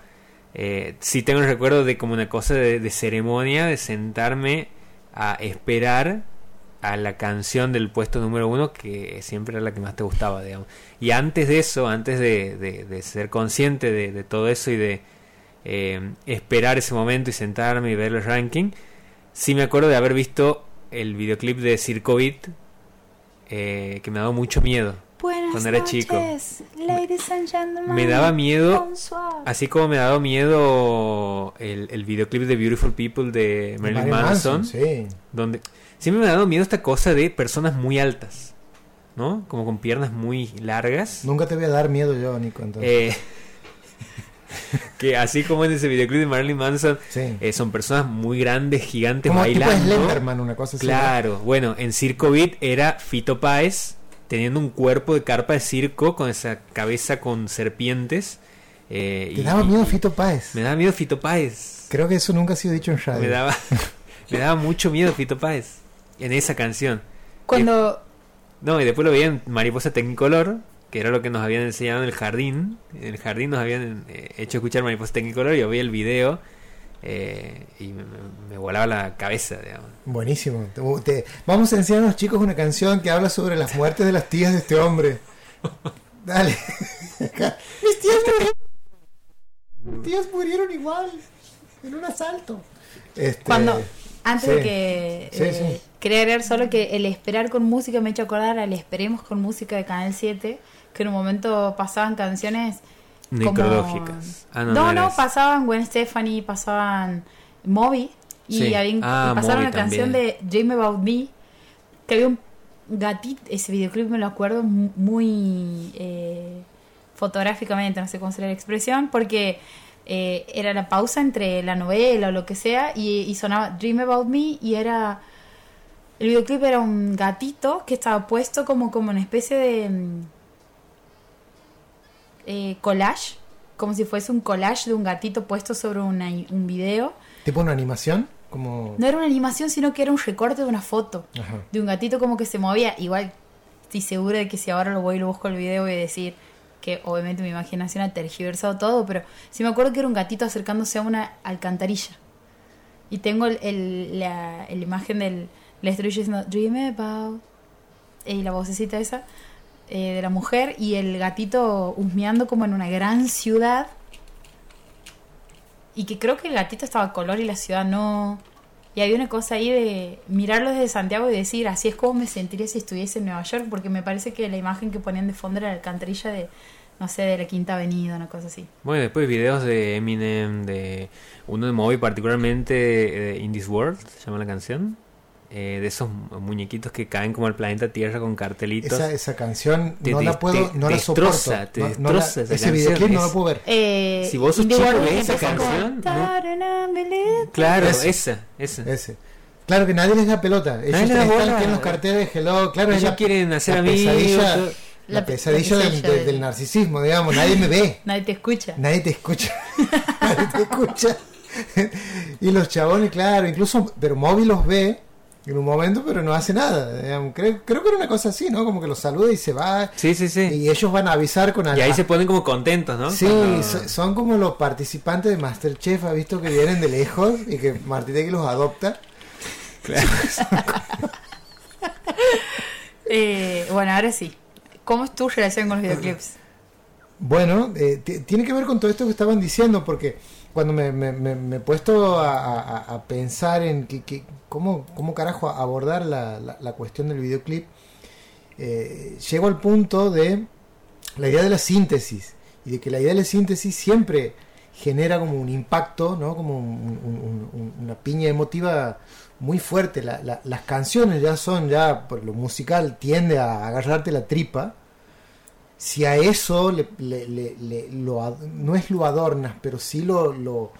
eh, sí tengo el recuerdo de como una cosa de, de ceremonia, de sentarme a esperar a la canción del puesto número uno, que siempre era la que más te gustaba, digamos. Y antes de eso, antes de, de- de ser consciente de, de todo eso y de eh, esperar ese momento y sentarme y ver el ranking, sí me acuerdo de haber visto el videoclip de Circo Beat, eh, que me ha dado mucho miedo. Buenas Cuando era chico. noches, ladies and gentlemen. Me daba miedo, así como me ha dado miedo el, el videoclip de Beautiful People de Marilyn Marilyn Manson, sí. donde siempre me ha dado miedo esta cosa de personas muy altas, ¿no? Como con piernas muy largas. Nunca te voy a dar miedo yo, Nico. Entonces. Eh, que así como en ese videoclip de Marilyn Manson, sí. eh, son personas muy grandes, gigantes, Como tipo bailando. Slenderman, una cosa así. Claro, bueno, en Circo Beat era Fito Páez teniendo un cuerpo de carpa de circo con esa cabeza con serpientes. eh, ¿Te y- daba miedo Fito Páez? Me daba miedo Fito Páez. Creo que eso nunca ha sido dicho en radio. Me daba, me daba mucho miedo Fito Páez en esa canción. Cuando No, y después lo veía en Mariposa Tecnicolor, que era lo que nos habían enseñado en el jardín. En el jardín nos habían eh, hecho escuchar Mariposa Tecnicolor y yo veía el video eh, y me, me- me volaba la cabeza, digamos. Buenísimo. Te- te- vamos a enseñar a los chicos una canción que habla sobre las muertes de las tías de este hombre. Dale. Mis tías murieron. Mis tías murieron igual. En un asalto. Este, Cuando, antes sí. de que Sí, eh, sí. Quería agregar solo que el esperar con música me ha hecho acordar al Esperemos con música de Canal 7, que en un momento pasaban canciones como- Necrológicas. Ah, no, no, pasaban Gwen Stefani, pasaban Moby y, Sí. habían- Ah, y pasaron la canción de Dream About Me, que había un gatito, ese videoclip me lo acuerdo mu- muy eh, fotográficamente, no sé cómo sería la expresión, porque eh, era la pausa entre la novela o lo que sea y, y sonaba Dream About Me y era... El videoclip era un gatito que estaba puesto como, como una especie de mm, eh, collage, como si fuese un collage de un gatito puesto sobre una- un video. Tipo una animación, como... No era una animación, sino que era un recorte de una foto Ajá. de un gatito como que se movía. Igual estoy segura de que si ahora lo voy y lo busco el video voy a decir que obviamente mi imaginación ha tergiversado todo, pero sí me acuerdo que era un gatito acercándose a una alcantarilla. Y tengo el, el- la, la imagen del la estrella diciendo Dream about y la vocecita esa eh, de la mujer y el gatito husmeando como en una gran ciudad y que creo que el gatito estaba a color y la ciudad no y había una cosa ahí de mirarlo desde Santiago y decir así es como me sentiría si estuviese en Nueva York porque me parece que la imagen que ponían de fondo era la alcantarilla de no sé de la Quinta Avenida una cosa así Bueno, después videos de Eminem, de uno de Moby particularmente, de In This World, se llama la canción. Eh, de esos muñequitos que caen como al planeta Tierra con cartelitos. Esa, esa canción Te- no te- la puedo, te no la destroza, soporto. te No- no la- destroza esa ese canción, videoclip no lo puedo ver. Eh, Si vos sos chico, ves esa canción. Claro, Ese. esa, esa. Ese. Claro que nadie les da pelota. Ellos les da están bola. aquí en los carteles de Hello. Claro, Ellos la- quieren hacer la amigos. la La pe- pesadilla la del, pesadilla del- del- del narcisismo, digamos. Nadie me ve. nadie te escucha Nadie te escucha. Nadie te escucha. y los chabones, claro, incluso, pero Moby los ve en un momento, pero no hace nada. Creo, creo que era una cosa así, ¿no? Como que los saluda y se va. Sí, sí, sí. Y ellos van a avisar con Y ahí se ponen como contentos, ¿no? Sí, Cuando- so- son como los participantes de Masterchef, ha visto que vienen de lejos y que Martitegui los adopta. Eh, bueno ahora sí ¿cómo es tu relación con los videoclips? Bueno, eh, ti- tiene que ver con todo esto que estaban diciendo, porque cuando me, he puesto a, pensar en que, cómo, cómo carajo abordar la, la- la cuestión del videoclip, eh, llego al punto de la idea de la síntesis, y de que la idea de la síntesis siempre genera como un impacto, ¿no? como un- un- un- una piña emotiva muy fuerte. La- la- las canciones ya son, ya por lo musical, tiende a agarrarte la tripa si a eso le, lo no es lo adornas, pero sí lo, lo,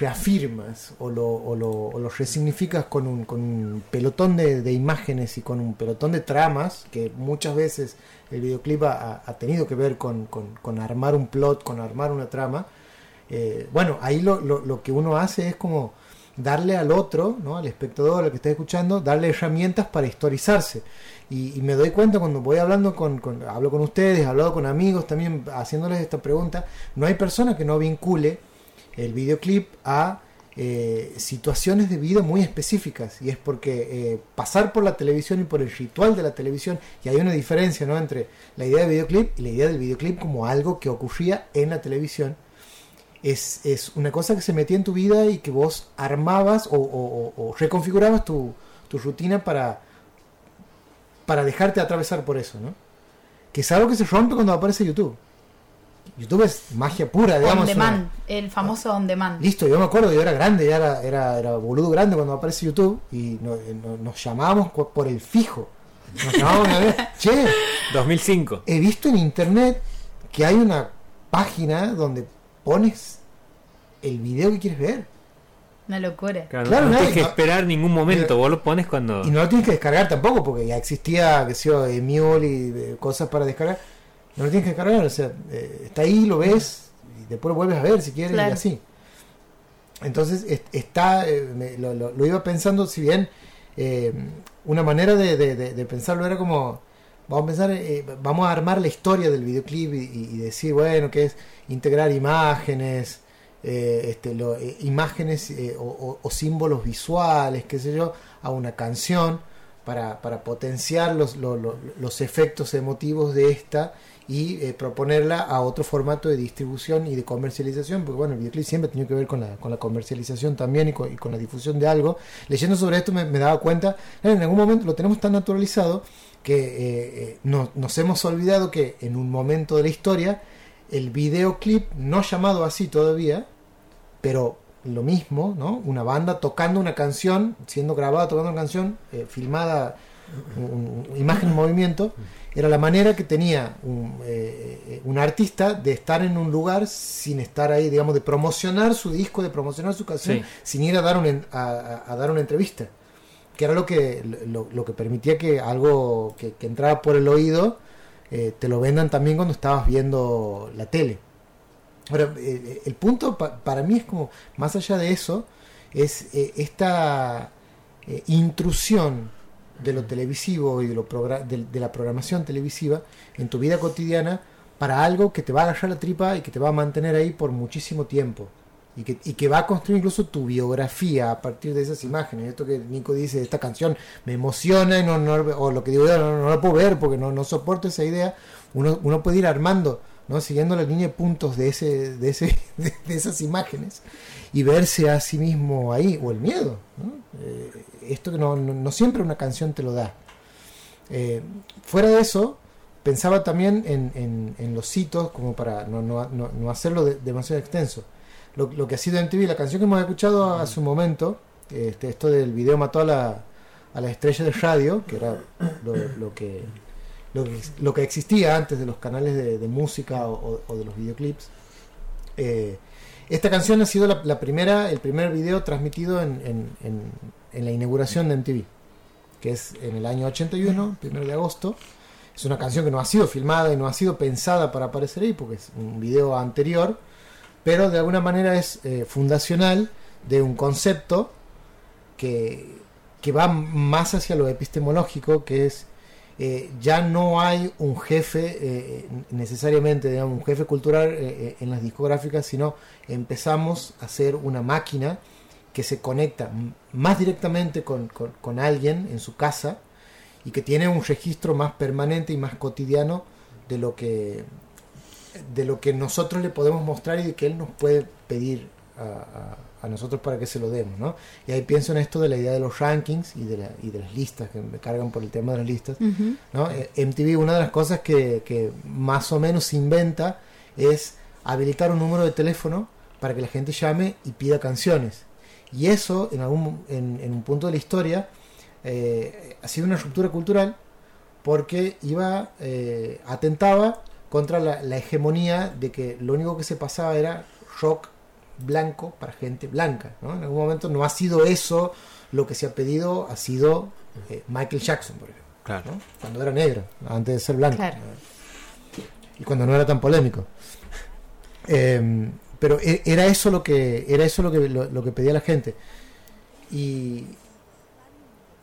reafirmas o lo, o lo, resignificas con un, con un pelotón de, de imágenes y con un pelotón de tramas, que muchas veces el videoclip ha, ha tenido que ver con, con- con armar un plot, con armar una trama. eh, bueno, ahí lo que uno hace es como darle al otro, ¿no? al espectador, al que está escuchando, darle herramientas para historizarse. Y, me doy cuenta cuando voy hablando con, hablo con ustedes, he hablado con amigos también haciéndoles esta pregunta, no hay persona que no vincule el videoclip a eh, situaciones de vida muy específicas y es porque eh, pasar por la televisión y por el ritual de la televisión y hay una diferencia ¿no? entre la idea de videoclip y la idea del videoclip como algo que ocurría en la televisión es, es una cosa que se metía en tu vida y que vos armabas o- o reconfigurabas tu, tu rutina para, para dejarte atravesar por eso, ¿no? Que es algo que se rompe cuando aparece YouTube. YouTube es magia pura, digamos. on una- demand el famoso on demand Listo, yo me acuerdo, yo era grande, ya era, era, era boludo grande cuando aparece YouTube y no- eh, no- nos llamábamos por el fijo. Nos llamábamos a ver, che, 2005. he visto en internet que hay una página donde pones el video que quieres ver. Una locura Claro, Claro, no, tienes que no- esperar ningún momento, vos lo pones cuando... Y no lo tienes que descargar tampoco, porque ya existía, que sé yo, Emule y eh, cosas para descargar. No lo tienes que descargar, o sea, eh, está ahí, lo ves, y después lo vuelves a ver si quieres, y así. Entonces, es- está, eh, me- lo, lo- lo iba pensando, si bien eh, una manera de, de- de- de pensarlo era como, vamos a pensar, eh, vamos a armar la historia del videoclip y, y- y decir, bueno, que es integrar imágenes, eh, este, eh, imágenes eh, o, símbolos visuales, qué sé yo, a una canción para, para potenciar los, lo- lo- los efectos emotivos de esta y proponerla a otro formato de distribución y de comercialización, porque bueno, el videoclip siempre ha que ver con la, con la comercialización también y con, la difusión de algo. Leyendo sobre esto me, daba cuenta, en algún momento lo tenemos tan naturalizado que no- nos hemos olvidado que en un momento de la historia el videoclip, no llamado así todavía, pero lo mismo, ¿no? Una banda tocando una canción, siendo grabada tocando una canción, eh, filmada, un- un- imagen en movimiento, era la manera que tenía un, eh, un artista de estar en un lugar sin estar ahí, digamos, de promocionar su disco, de promocionar su canción, Sí. sin ir a dar, un, a, a- a dar una entrevista. Que era lo que, lo, lo que permitía que algo que, que entraba por el oído eh, te lo vendan también cuando estabas viendo la tele. Ahora, eh, el punto pa- para mí es como, más allá de eso, es eh, esta eh, intrusión de lo televisivo y de, lo de la programación televisiva en tu vida cotidiana para algo que te va a agarrar la tripa y que te va a mantener ahí por muchísimo tiempo. Y que, y que va a construir incluso tu biografía a partir de esas imágenes. Esto que Nico dice, esta canción me emociona, y no, no- o lo que digo yo, no, no la puedo ver porque no, no soporto esa idea. Uno, uno puede ir armando, ¿no? siguiendo la línea de puntos de, ese, de, ese, de, esas imágenes y verse a sí mismo ahí, o el miedo. ¿no? Eh, esto que no, no, no siempre una canción te lo da. Eh, fuera de eso, pensaba también en, en- los hitos, como para no, no- no- no hacerlo de- demasiado extenso. Lo, lo que ha sido en TV, la canción que hemos escuchado hace un momento, este, esto del video mató a la, a la estrella de radio, que era lo, lo que, lo, que, lo que existía antes de los canales de, de música o, o- o de los videoclips. Eh, esta canción ha sido la, la primera, el primer video transmitido en, en- en- en la inauguración de MTV, que es en el año 81, primero de agosto. Es una canción que no ha sido filmada y no ha sido pensada para aparecer ahí, porque es un video anterior, pero de alguna manera es eh, fundacional de un concepto que, que va más hacia lo epistemológico, que es eh, ya no hay un jefe eh, necesariamente, digamos, un jefe cultural en las discográficas, sino empezamos a ser una máquina que se conecta más directamente con- con alguien en su casa y que tiene un registro más permanente y más cotidiano de lo que de lo que nosotros le podemos mostrar y de que él nos puede pedir a, a- a nosotros para que se lo demos, ¿no? Y ahí pienso en esto de la idea de los rankings y de, la- y de las listas, que me cargan por el tema de las listas. ¿no? Eh, MTV, una de las cosas que, que más o menos se inventa es habilitar un número de teléfono para que la gente llame y pida canciones. Y eso, en, algún, en, en un punto de la historia, eh, ha sido una ruptura cultural porque iba eh, atentaba contra la, la hegemonía de que lo único que se pasaba era rock blanco para gente blanca. ¿no? En algún momento no ha sido eso lo que se ha pedido, ha sido eh, Michael Jackson, por ejemplo. Claro. ¿no? cuando era negro, antes de ser blanco. Claro. Y cuando no era tan polémico. Eh, pero e- era eso lo que era eso lo que lo, lo que pedía la gente. Y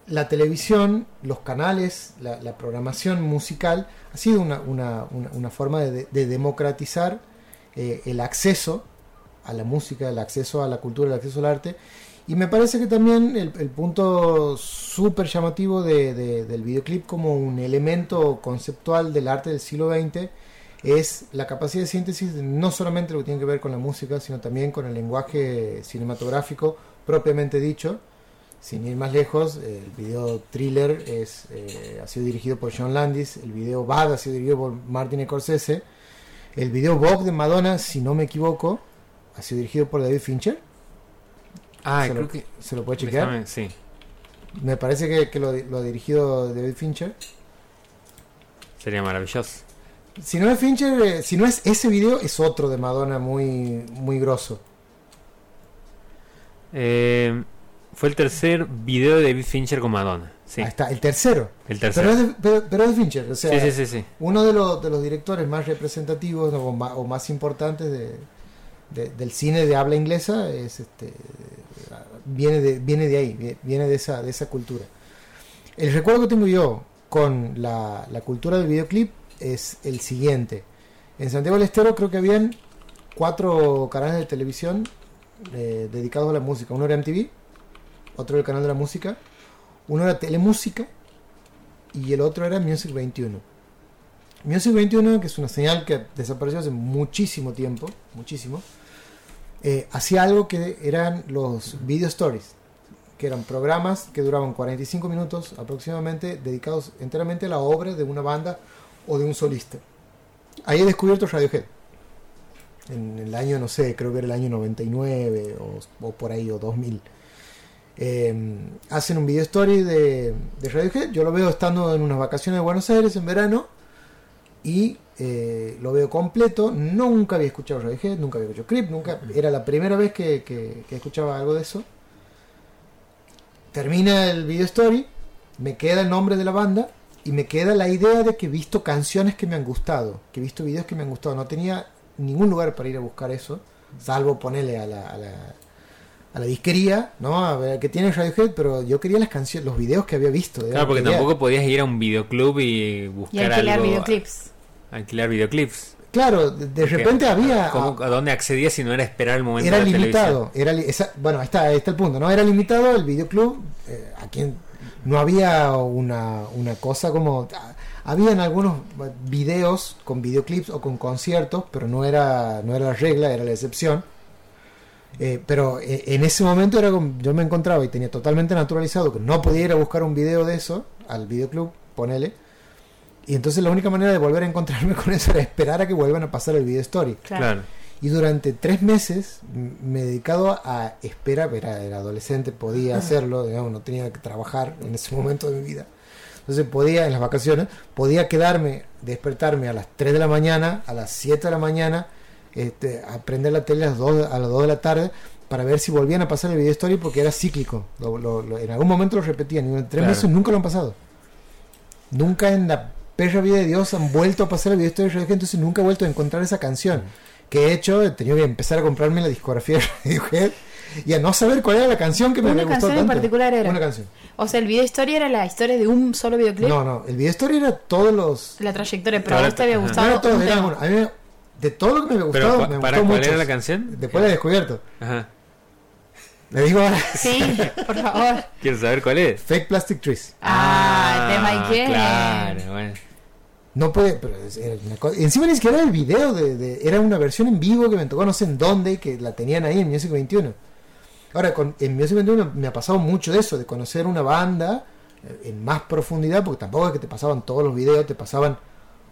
la televisión, los canales, la, programación musical ha sido una, una, una, forma de, de democratizar eh, el acceso a la música, el acceso a la cultura, el acceso al arte. Y me parece que también el, punto súper llamativo de- del videoclip como un elemento conceptual del arte del siglo XX es la capacidad de síntesis de no solamente lo que tiene que ver con la música, sino también con el lenguaje cinematográfico propiamente dicho. Sin ir más lejos, el video Thriller es, eh, ha sido dirigido por John Landis, el video Bad ha sido dirigido por Martin Scorsese, el video Vogue de Madonna, si no me equivoco, ha sido dirigido por David Fincher. Ah, se, creo lo, que. se lo puede chequear. déjame- sí. Me parece que, que lo, lo ha dirigido David Fincher. Sería maravilloso. Si no es Fincher, eh, si no es ese video, es otro de Madonna muy, muy grosso. Eh, fue el tercer video de David Fincher con Madonna. Sí, Ahí está, el tercero. el Pero tercero. es, de, pero, pero es de Fincher, o sea, sí, sí, sí, sí. uno de los, de los directores más representativos o más, o más importantes de, de- del cine de habla inglesa es este viene de, viene de ahí, viene de esa, de esa cultura. El recuerdo que tengo yo con la, la cultura del videoclip es el siguiente. En Santiago del Estero creo que habían cuatro canales de televisión eh, dedicados a la música. Uno era MTV, otro el canal de la música, uno era Telemúsica y el otro era Music 21. Music 21, que es una señal que desapareció hace muchísimo tiempo, muchísimo, eh, hacía algo que eran los video stories. que eran programas que duraban 45 minutos aproximadamente, dedicados enteramente a la obra de una banda o de un solista. Ahí he descubierto Radiohead. En el año, no sé, creo que era el año 99 o, o por ahí, o 2000. Eh, hacen un video story de, de Radiohead. Yo lo veo estando en unas vacaciones de Buenos Aires en verano. Y eh, lo veo completo. Nunca había escuchado Radiohead, nunca había escuchado Creep, nunca. Era la primera vez que, que- que escuchaba algo de eso. Termina el video story. Me queda el nombre de la banda. Y me queda la idea de que he visto canciones que me han gustado. Que he visto videos que me han gustado. No tenía ningún lugar para ir a buscar eso. Salvo ponerle a la, a la, a la disquería, ¿no? A ver, que tiene Radiohead, pero yo quería las canciones, los videos que había visto. Claro, porque quería- tampoco podías ir a un videoclub y Y buscar alquilar algo. videoclips. Alquilar videoclips. Claro, de, de Porque, repente había... ¿cómo- ¿A dónde accedías si no era esperar el momento era de la limitado. Era li- esa- bueno, ahí está, ahí está el punto, ¿no? Era limitado el videoclub. eh, a quien no había una, una cosa como. ah, Habían algunos videos con videoclips o con conciertos, pero no era, no era la regla, era la excepción. Eh, pero eh, en ese momento era como- yo me encontraba y tenía totalmente naturalizado que no podía ir a buscar un video de eso al videoclub, ponele. Y entonces la única manera de volver a encontrarme con eso era esperar a que vuelvan a pasar el video story. Claro. Claro. Y durante tres meses me he dedicado a esperar, era, era adolescente, podía hacerlo, digamos, no tenía que trabajar en ese momento de mi vida. Entonces podía, en las vacaciones, podía quedarme, despertarme a las 3 de la mañana, a las 7 de la mañana, este, a prender la tele a las 2, a las 2 de la tarde para ver si volvían a pasar el video story porque era cíclico. Lo- lo- lo- en algún momento lo repetían y durante tres Claro. meses nunca lo han pasado. Nunca en la perra vida de Dios han vuelto a pasar el video story de Radiohead, entonces nunca he vuelto a encontrar esa canción. Que he hecho, he tenido que empezar a comprarme la discografía de Radiohead y a no saber cuál era la canción que me Una había gustado canción en tanto. particular era. Una canción. O sea, el video historia era la historia de un solo videoclip. No, no, el video story era todos los... La trayectoria, pero Ahora a te había ajá. No gustado. era todo, un era tema. uno. A mí me- de todo lo que me había Pero, gustado, ¿cu- me ¿para gustó cuál mucho. era la canción? Después la he descubierto. Ajá. Le digo ahora, Sí, por favor. Quiero saber cuál es. Fake Plastic Trees. Ah, el tema Ike. Claro, bueno. No puede, pero es- era una cosa- encima ni siquiera era el video, de, de- era una versión en vivo que me tocó no sé en dónde, que la tenían ahí en Music 21. Ahora, con, en Music 21 me ha pasado mucho de eso, de conocer una banda eh, en más profundidad, porque tampoco es que te pasaban todos los videos, te pasaban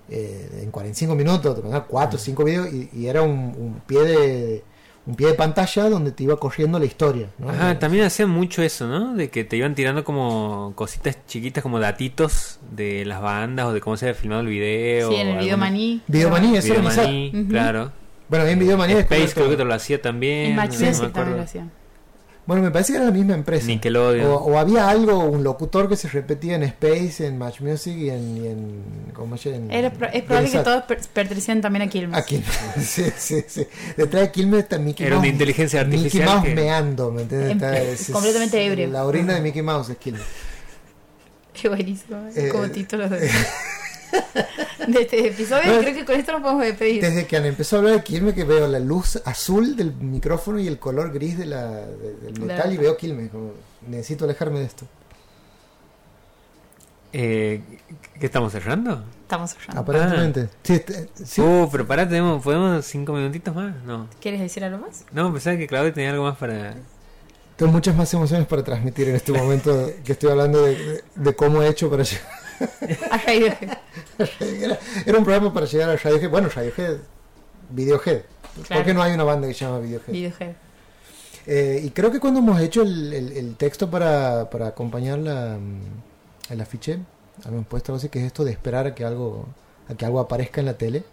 eh, en 45 minutos, te pasaban 4 o 5 videos y, y era un, un pie de un pie de pantalla donde te iba corriendo la historia. ¿no? Ajá, también hacían mucho eso, ¿no? De que te iban tirando como cositas chiquitas, como datitos de las bandas o de cómo se había filmado el video. Sí, en el o video alguna- Maní. Videomanía, eso era Videomaní, Ujú. claro. Bueno, en Videomanía Space creo que te lo hacía también. En Match no me Music acuerdo. también lo hacían. Bueno, me parece que era la misma empresa. Nickelodeon. O, o había algo, un locutor que se repetía en Space, en Match Music y en. y en ¿Cómo se llama? Era pro- es probable que todos per- pertenecían también a Quilmes. A Quilmes. sí, sí, sí. Detrás de Quilmes está Mickey Era Mouse. una inteligencia Mickey artificial Mouse que- meando, ¿me entiendes? Em- Está- es- es- completamente ebrio. La orina de Mickey Mouse es Quilmes. Qué buenísimo. Eh, como título de, de este episodio. No, creo que con esto nos podemos despedir. Desde que han empezado a hablar de Quilmes, que veo la luz azul del micrófono y el color gris de la, de- del La- metal y veo Quilmes. Como, necesito alejarme de esto. Eh, ¿Qué estamos cerrando? Estamos cerrando. Aparentemente. Sí, este- sí. Uh, pero pará, tenemos, ¿podemos cinco minutitos más? No. ¿Quieres decir algo más? No, pensaba que Claudia tenía algo más para... Tengo muchas más emociones para transmitir en este momento que estoy hablando de, de- de cómo he hecho para llegar. A Radiohead. Era, un programa para llegar a Radiohead. Bueno, Radiohead, Videohead. ¿Por qué no hay una banda que se llama Videohead? Videohead. Eh, y creo que cuando hemos hecho el, el- el texto para, para acompañar la, el afiche, habíamos puesto algo así que es esto de esperar a que algo, a que algo aparezca en la tele.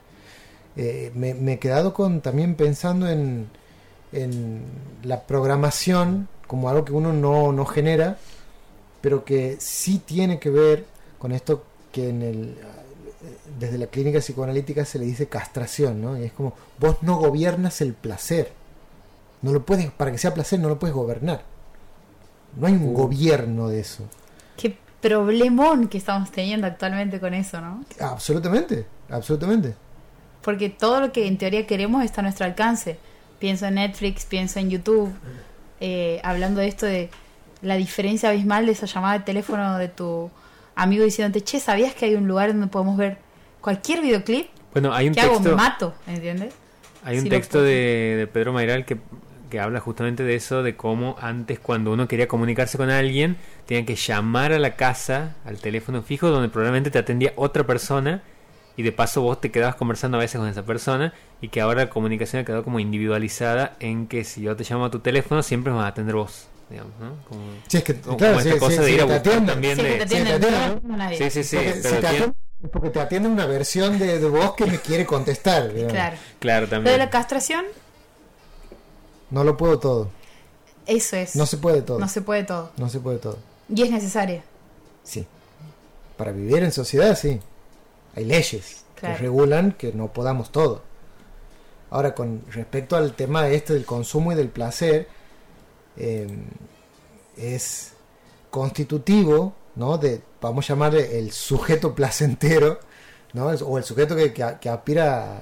Eh, me, me he quedado con también pensando en, en la programación como algo que uno no, no genera, pero que sí tiene que ver con esto que en el desde la clínica psicoanalítica se le dice castración, ¿no? Y es como vos no gobiernas el placer. No lo puedes, para que sea placer, no lo puedes gobernar. No hay un Uh. gobierno de eso. Qué problemón que estamos teniendo actualmente con eso, ¿no? Absolutamente, absolutamente. Porque todo lo que en teoría queremos está a nuestro alcance. Pienso en Netflix, pienso en YouTube, eh, hablando de esto de la diferencia abismal de esa llamada de teléfono de tu amigo diciéndote, che, ¿sabías que hay un lugar donde podemos ver cualquier videoclip? Bueno, hay un ¿Qué hago? Texto... mato, ¿entiendes? Hay un texto de, de Pedro Mairal que, que habla justamente de eso, de cómo antes cuando uno quería comunicarse con alguien, tenía que llamar a la casa, al teléfono fijo, donde probablemente te atendía otra persona y de paso vos te quedabas conversando a veces con esa persona y que ahora la comunicación ha quedado como individualizada en que si yo te llamo a tu teléfono siempre me vas a atender vos, digamos, ¿no? Como, Sí, es que, claro, como sí, esta cosa sí, de ir a te buscar atienden. también que de- te atienden, no atienden. no, nadie. Sí, sí, sí, Porque, pero si te atienden, porque te atiende una versión de, de voz que me quiere contestar. digamos. Claro. Claro, Lo de también. la castración, No lo puedo todo. eso es. No se puede todo. No se puede todo. No se puede todo. Y es necesaria. Sí. Para vivir en sociedad, sí. Hay leyes Claro. que regulan que no podamos todo. Ahora, con respecto al tema este del consumo y del placer, eh, es constitutivo, ¿no? De, vamos a llamarle el sujeto placentero, ¿no? O el sujeto que, que a- que aspira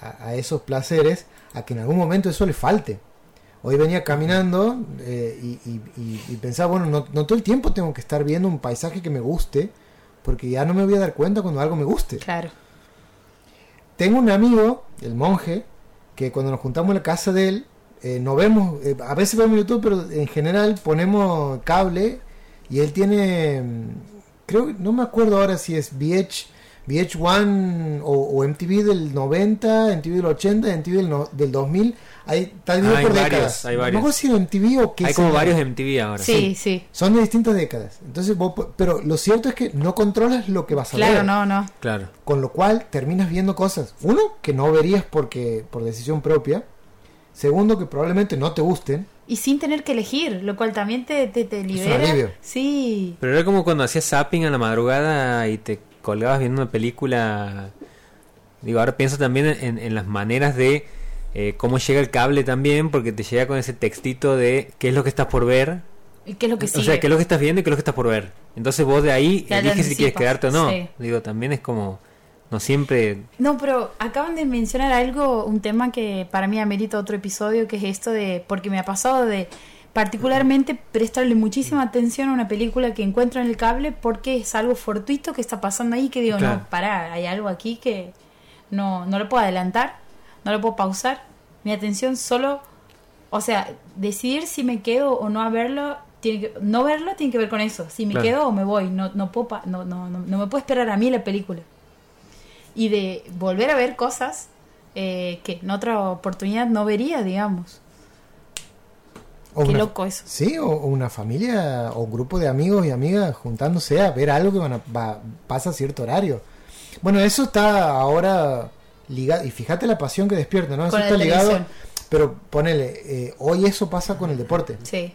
a, a- a esos placeres, a que en algún momento eso le falte. Hoy venía caminando eh, y, y- y- y pensaba, bueno, no, no todo el tiempo tengo que estar viendo un paisaje que me guste, porque ya no me voy a dar cuenta cuando algo me guste. Claro. Tengo un amigo, el monje, que cuando nos juntamos en la casa de él, eh, no vemos, eh, a veces vemos YouTube, pero en general ponemos cable y él tiene, mm, creo, no me acuerdo ahora si es VH, VH1 o, o MTV del 90, MTV del 80, MTV del, no- del 2000, ahí está dividido Hay por varios, décadas. hay No me varios. si MTV o qué Hay como varios MTV ahora. Sí, sí. Son de distintas décadas. Entonces, vos pero lo cierto es que no controlas lo que vas a Claro, ver. no, no. Claro. Con lo cual terminas viendo cosas, uno, que no verías porque por decisión propia, segundo, que probablemente no te gusten, Y sin tener que elegir, lo cual también te, te, te un libera. alivio. Sí. Pero era como cuando hacías zapping a la madrugada y te colgabas viendo una película. Digo, ahora pienso también en, en las maneras de eh, cómo llega el cable también, porque te llega con ese textito de qué es lo que estás por ver. ¿Y qué es lo que sigue? O sea, qué es lo que estás viendo y qué es lo que estás por ver. Entonces vos de ahí Ya eliges si quieres quedarte o no. sí. Digo, también es como. No siempre. No, pero acaban de mencionar algo, un tema que para mí amerita otro episodio, que es esto de, porque me ha pasado de particularmente prestarle muchísima atención a una película que encuentro en el cable porque es algo fortuito que está pasando ahí que digo, Claro. no, pará, hay algo aquí que no, no lo puedo adelantar, no lo puedo pausar. Mi atención solo, o sea, decidir si me quedo o no a verlo, tiene que, no verlo tiene que ver con eso, si me Claro. quedo o me voy, no, no, puedo pa- no, no, no, no me puedo esperar a mí la película y de volver a ver cosas eh, que en otra oportunidad no vería, digamos. o Qué una- loco eso. Sí, o, o una familia o un grupo de amigos y amigas juntándose a ver algo que van a- va- pasa a cierto horario. Bueno, eso está ahora ligado, y fíjate la pasión que despierta, ¿no? Eso está ligado, televisión. pero ponele, eh, hoy eso pasa con el deporte. Sí,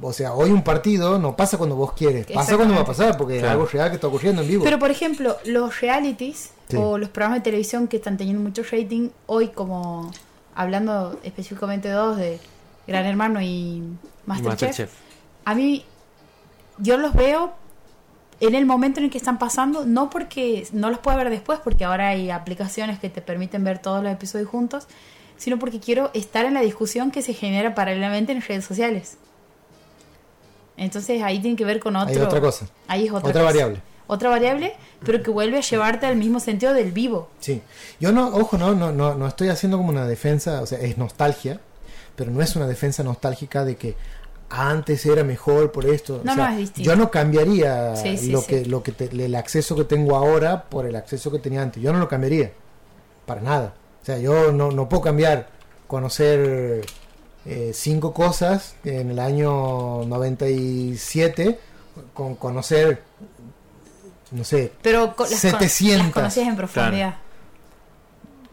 O sea, hoy un partido no pasa cuando vos quieres, pasa cuando va a pasar, porque es algo real que está ocurriendo en vivo. Pero por ejemplo, los realities Sí. o los programas de televisión que están teniendo mucho rating, hoy como hablando específicamente de dos, de Gran Hermano y Masterchef, Masterchef. a mí yo los veo en el momento en el que están pasando, no porque no los pueda ver después, porque ahora hay aplicaciones que te permiten ver todos los episodios juntos, sino porque quiero estar en la discusión que se genera paralelamente en redes sociales. Entonces ahí tiene que ver con otro. Hay otra cosa. Ahí es otra, Otra cosa. variable. Otra variable, pero que vuelve a llevarte al mismo sentido del vivo. Sí, yo no, ojo, no, no, no, no estoy haciendo como una defensa, o sea, es nostalgia, pero no es una defensa nostálgica de que antes era mejor por esto. No, o sea, no, es distinto. Yo no cambiaría Sí, sí, lo sí. que, lo que te- el acceso que tengo ahora por el acceso que tenía antes. Yo no lo cambiaría, para nada. O sea, yo no, no puedo cambiar conocer eh, cinco cosas en el año 97 con conocer, no sé, Pero co- las, con- 700. las conocías en profundidad.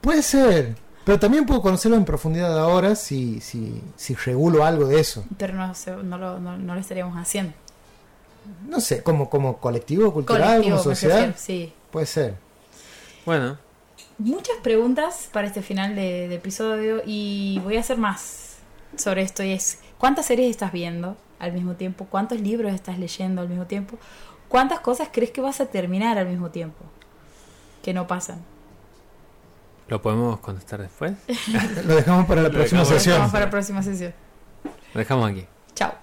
Puede ser, pero también puedo conocerlo en profundidad ahora si, si, si regulo algo de eso. Pero no, no, lo, no, no lo estaríamos haciendo. No sé, como, como colectivo, cultural, Colectivo, como sociedad, sí. puede ser. Bueno, Muchas preguntas para este final de, de episodio y voy a hacer más sobre esto y es ¿cuántas series estás viendo al mismo tiempo? ¿Cuántos libros estás leyendo al mismo tiempo? ¿Cuántas cosas crees que vas a terminar al mismo tiempo? Que no pasan. ¿lo podemos contestar después? Lo dejamos para la Lo próxima dejamos. sesión. Para la próxima sesión. Lo dejamos aquí. Chao.